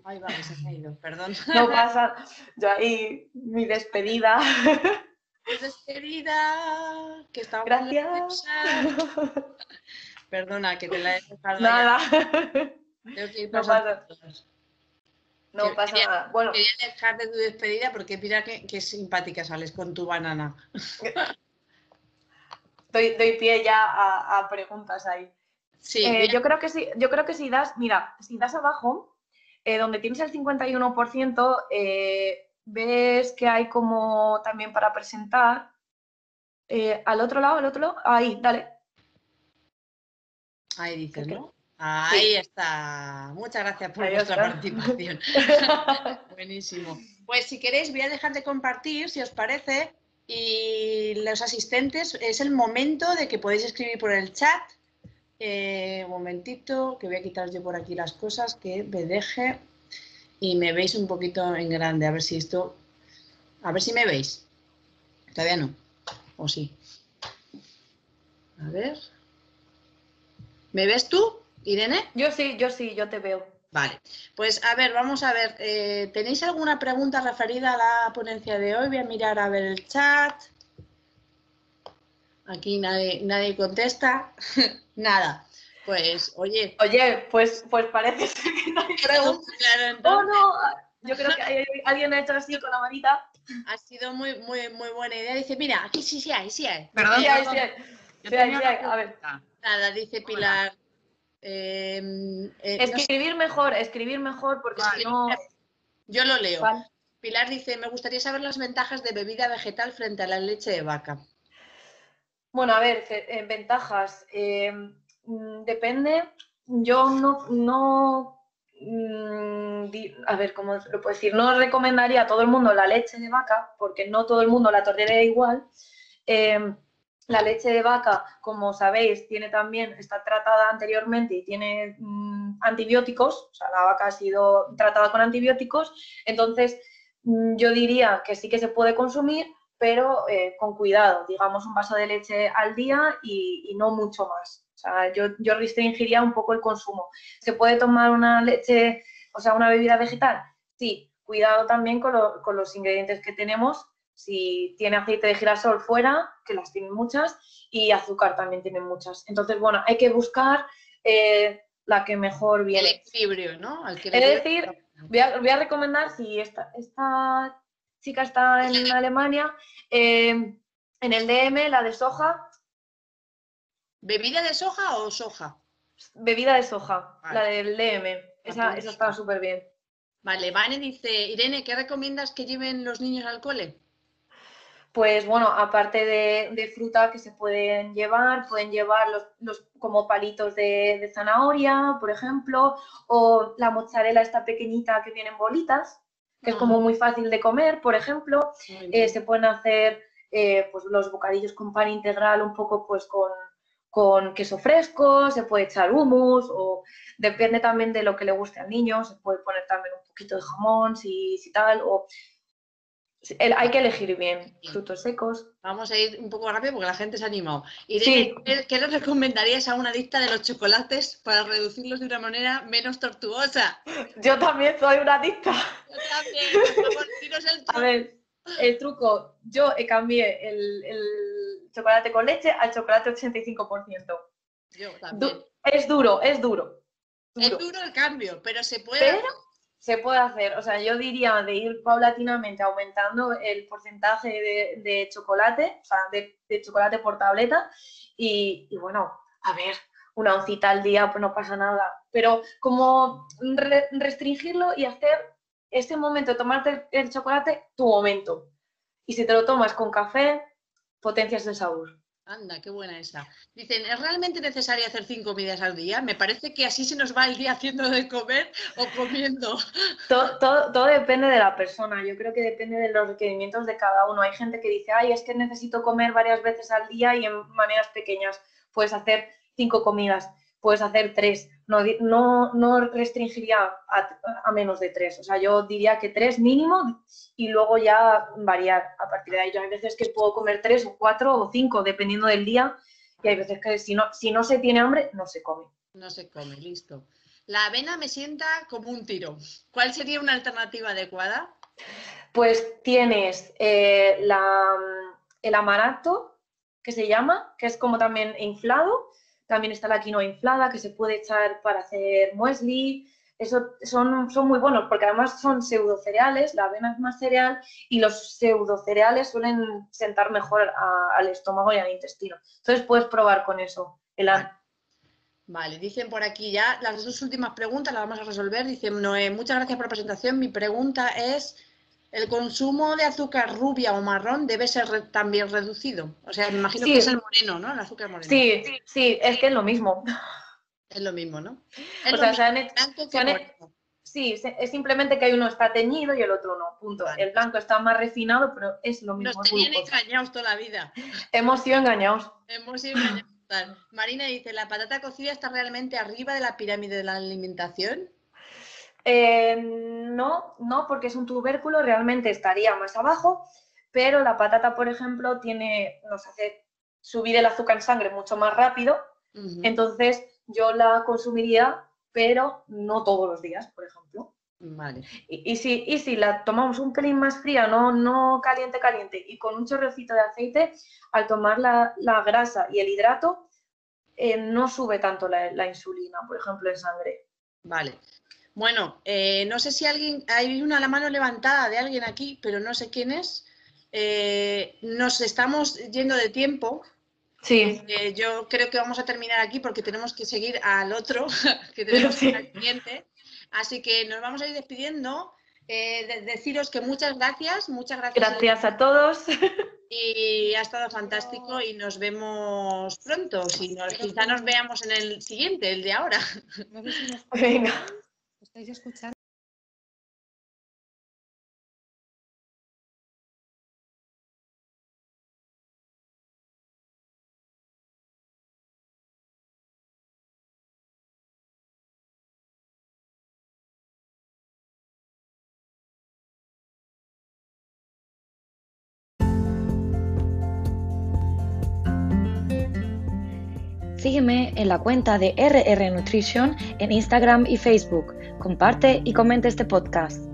Ay, vale, se ha ido, perdón. No pasa, yo ahí mi despedida. Despedida, que estamos Gracias. Perdona, que te la he dejado. Nada. no pasa, no pasa nada. Bueno. Quería dejar de tu despedida porque mira qué, simpática sales con tu banana. doy, doy pie ya a, preguntas ahí. Sí, eh, yo creo que sí, yo creo que si das, mira, si das abajo, eh, donde tienes el 51%, eh, ves que hay como también para presentar. Eh, al otro lado, al otro lado, ahí, dale. Ahí dices, ¿no? Ahí está. Muchas gracias por vuestra participación. Buenísimo. Pues si queréis, voy a dejar de compartir, si os parece, y los asistentes, es el momento de que podéis escribir por el chat. Eh, un momentito, que voy a quitar yo por aquí las cosas, que me deje y me veis un poquito en grande, a ver si esto, a ver si me veis. Todavía no, o sí. A ver. ¿Me ves tú, Irene? Yo sí, yo sí, yo te veo. Vale, pues a ver, vamos a ver, eh, ¿tenéis alguna pregunta referida a la ponencia de hoy? Voy a mirar a ver el chat. Aquí nadie, nadie contesta. Nada. Pues, oye. Oye, pues, pues parece ser que no hay pregunta. oh, no, yo creo que alguien ha hecho así con la manita. Ha sido muy, muy, muy buena idea. Dice, mira, aquí sí, sí hay, sí hay. Perdón, sí hay, sí hay. Sí hay, sí hay. A ver. Nada, dice Pilar. Eh, eh, escribir mejor, escribir mejor, porque si no. Yo lo leo. Pilar dice, me gustaría saber las ventajas de bebida vegetal frente a la leche de vaca. Bueno, a ver, eh, ventajas. Eh, mm, depende. Yo no, no mm, a ver, ¿cómo lo puedo decir? No recomendaría a todo el mundo la leche de vaca, porque no todo el mundo la tolera igual. Eh, la leche de vaca, como sabéis, tiene también, está tratada anteriormente y tiene mm, antibióticos, o sea, la vaca ha sido tratada con antibióticos, entonces yo diría que sí que se puede consumir, pero eh, con cuidado, digamos un vaso de leche al día y, no mucho más. O sea, yo, yo, restringiría un poco el consumo. ¿Se puede tomar una leche, o sea, una bebida vegetal? Sí, cuidado también con los ingredientes que tenemos. Si tiene aceite de girasol fuera, que las tienen muchas, y azúcar también tienen muchas. Entonces, bueno, hay que buscar eh, la que mejor viene. El equilibrio, ¿no? es decir, voy a, voy a recomendar si esta, esta chica está en Alemania. Eh, en el DM, la de soja. ¿Bebida de soja o soja? Bebida de soja, la del DM. Esa, esa está súper bien. Vale, Vane dice, Irene, ¿qué recomiendas que lleven los niños al cole? Pues bueno, aparte de, fruta que se pueden llevar, pueden llevar los, como palitos de, zanahoria, por ejemplo, o la mozzarella esta pequeñita que viene en bolitas, que es como muy fácil de comer, por ejemplo. Eh, se pueden hacer eh, pues los bocadillos con pan integral un poco pues con, con queso fresco, se puede echar humus o depende también de lo que le guste al niño, se puede poner también un poquito de jamón si, si tal, o hay que elegir bien frutos secos. Vamos a ir un poco rápido porque la gente se ha animado. Irene, ¿qué, le recomendarías a una adicta de los chocolates para reducirlos de una manera menos tortuosa? Yo también soy una adicta. Yo también. Por el truco. A ver, el truco. Yo cambié el, el chocolate con leche al chocolate 85%. Yo también. es duro, es duro, Es duro el cambio, pero se puede se puede hacer. O sea, yo diría de ir paulatinamente aumentando el porcentaje de, chocolate, o sea, de, chocolate por tableta. Y, bueno, a ver, una oncita al día, pues no pasa nada. Pero como restringirlo y hacer ese momento de tomarte el chocolate tu momento. Y si te lo tomas con café, potencias el sabor. Anda, qué buena esa. Dicen, ¿es realmente necesario hacer cinco comidas al día? Me parece que así se nos va el día haciendo de comer o comiendo. Todo, todo, depende de la persona. Yo creo que depende de los requerimientos de cada uno. Hay gente que dice, ay, es que necesito comer varias veces al día y en maneras pequeñas. Puedes hacer cinco comidas puedes hacer tres. No, no, no restringiría a, menos de tres. O sea, yo diría que tres mínimo y luego ya variar a partir de ahí. Yo hay veces que puedo comer tres o cuatro o cinco, dependiendo del día. Y hay veces que si no, si no se tiene hambre, no se come. No se come, listo. La avena me sienta como un tiro. ¿Cuál sería una alternativa adecuada? Pues tienes eh, la, el amaranto, que se llama, que es como también inflado, también está la quinoa inflada que se puede echar para hacer muesli. Eso son, son muy buenos porque además son pseudo cereales, la avena es más cereal y los pseudo cereales suelen sentar mejor al estómago y al intestino. Entonces puedes probar con eso el Vale, dicen por aquí ya las dos últimas preguntas las vamos a resolver. Dicen, Noé, muchas gracias por la presentación. Mi pregunta es, ¿el consumo de azúcar rubia o marrón debe ser también reducido? O sea, me imagino que es el moreno, ¿no? El azúcar moreno. Sí, sí, es que es lo mismo. Es lo mismo, ¿no? o sea, se han hecho, Sí, es simplemente que hay uno está teñido y el otro no, punto. El blanco está más refinado, pero es lo mismo. Nos tenían engañados toda la vida. Hemos sido engañados. Hemos sido engañados. Marina dice, ¿la patata cocida está realmente arriba de la pirámide de la alimentación? Eh, no, no, porque es un tubérculo, realmente estaría más abajo, pero la patata, por ejemplo, tiene, nos hace subir el azúcar en sangre mucho más rápido, entonces yo la consumiría, pero no todos los días, por ejemplo. Vale. Y, si, y si la tomamos un pelín más fría, no, no caliente, caliente, y con un chorrecito de aceite, al tomar la, grasa y el hidrato, eh, no sube tanto la, la, insulina, por ejemplo, en sangre. Vale. Bueno, eh, no sé si alguien, hay una la mano levantada de alguien aquí, pero no sé quién es. Eh, nos estamos yendo de tiempo. Sí. Eh, yo creo que vamos a terminar aquí porque tenemos que seguir al otro, que tenemos sí. cliente. Así que nos vamos a ir despidiendo. deciros que muchas gracias, muchas gracias. Gracias a todos. Y ha estado fantástico y nos vemos pronto. Si nos, quizá nos veamos en el siguiente, el de ahora. Venga. ¿Estáis escuchando? Sígueme en la cuenta de RR Nutrition en Instagram y Facebook. Comparte y comenta este podcast.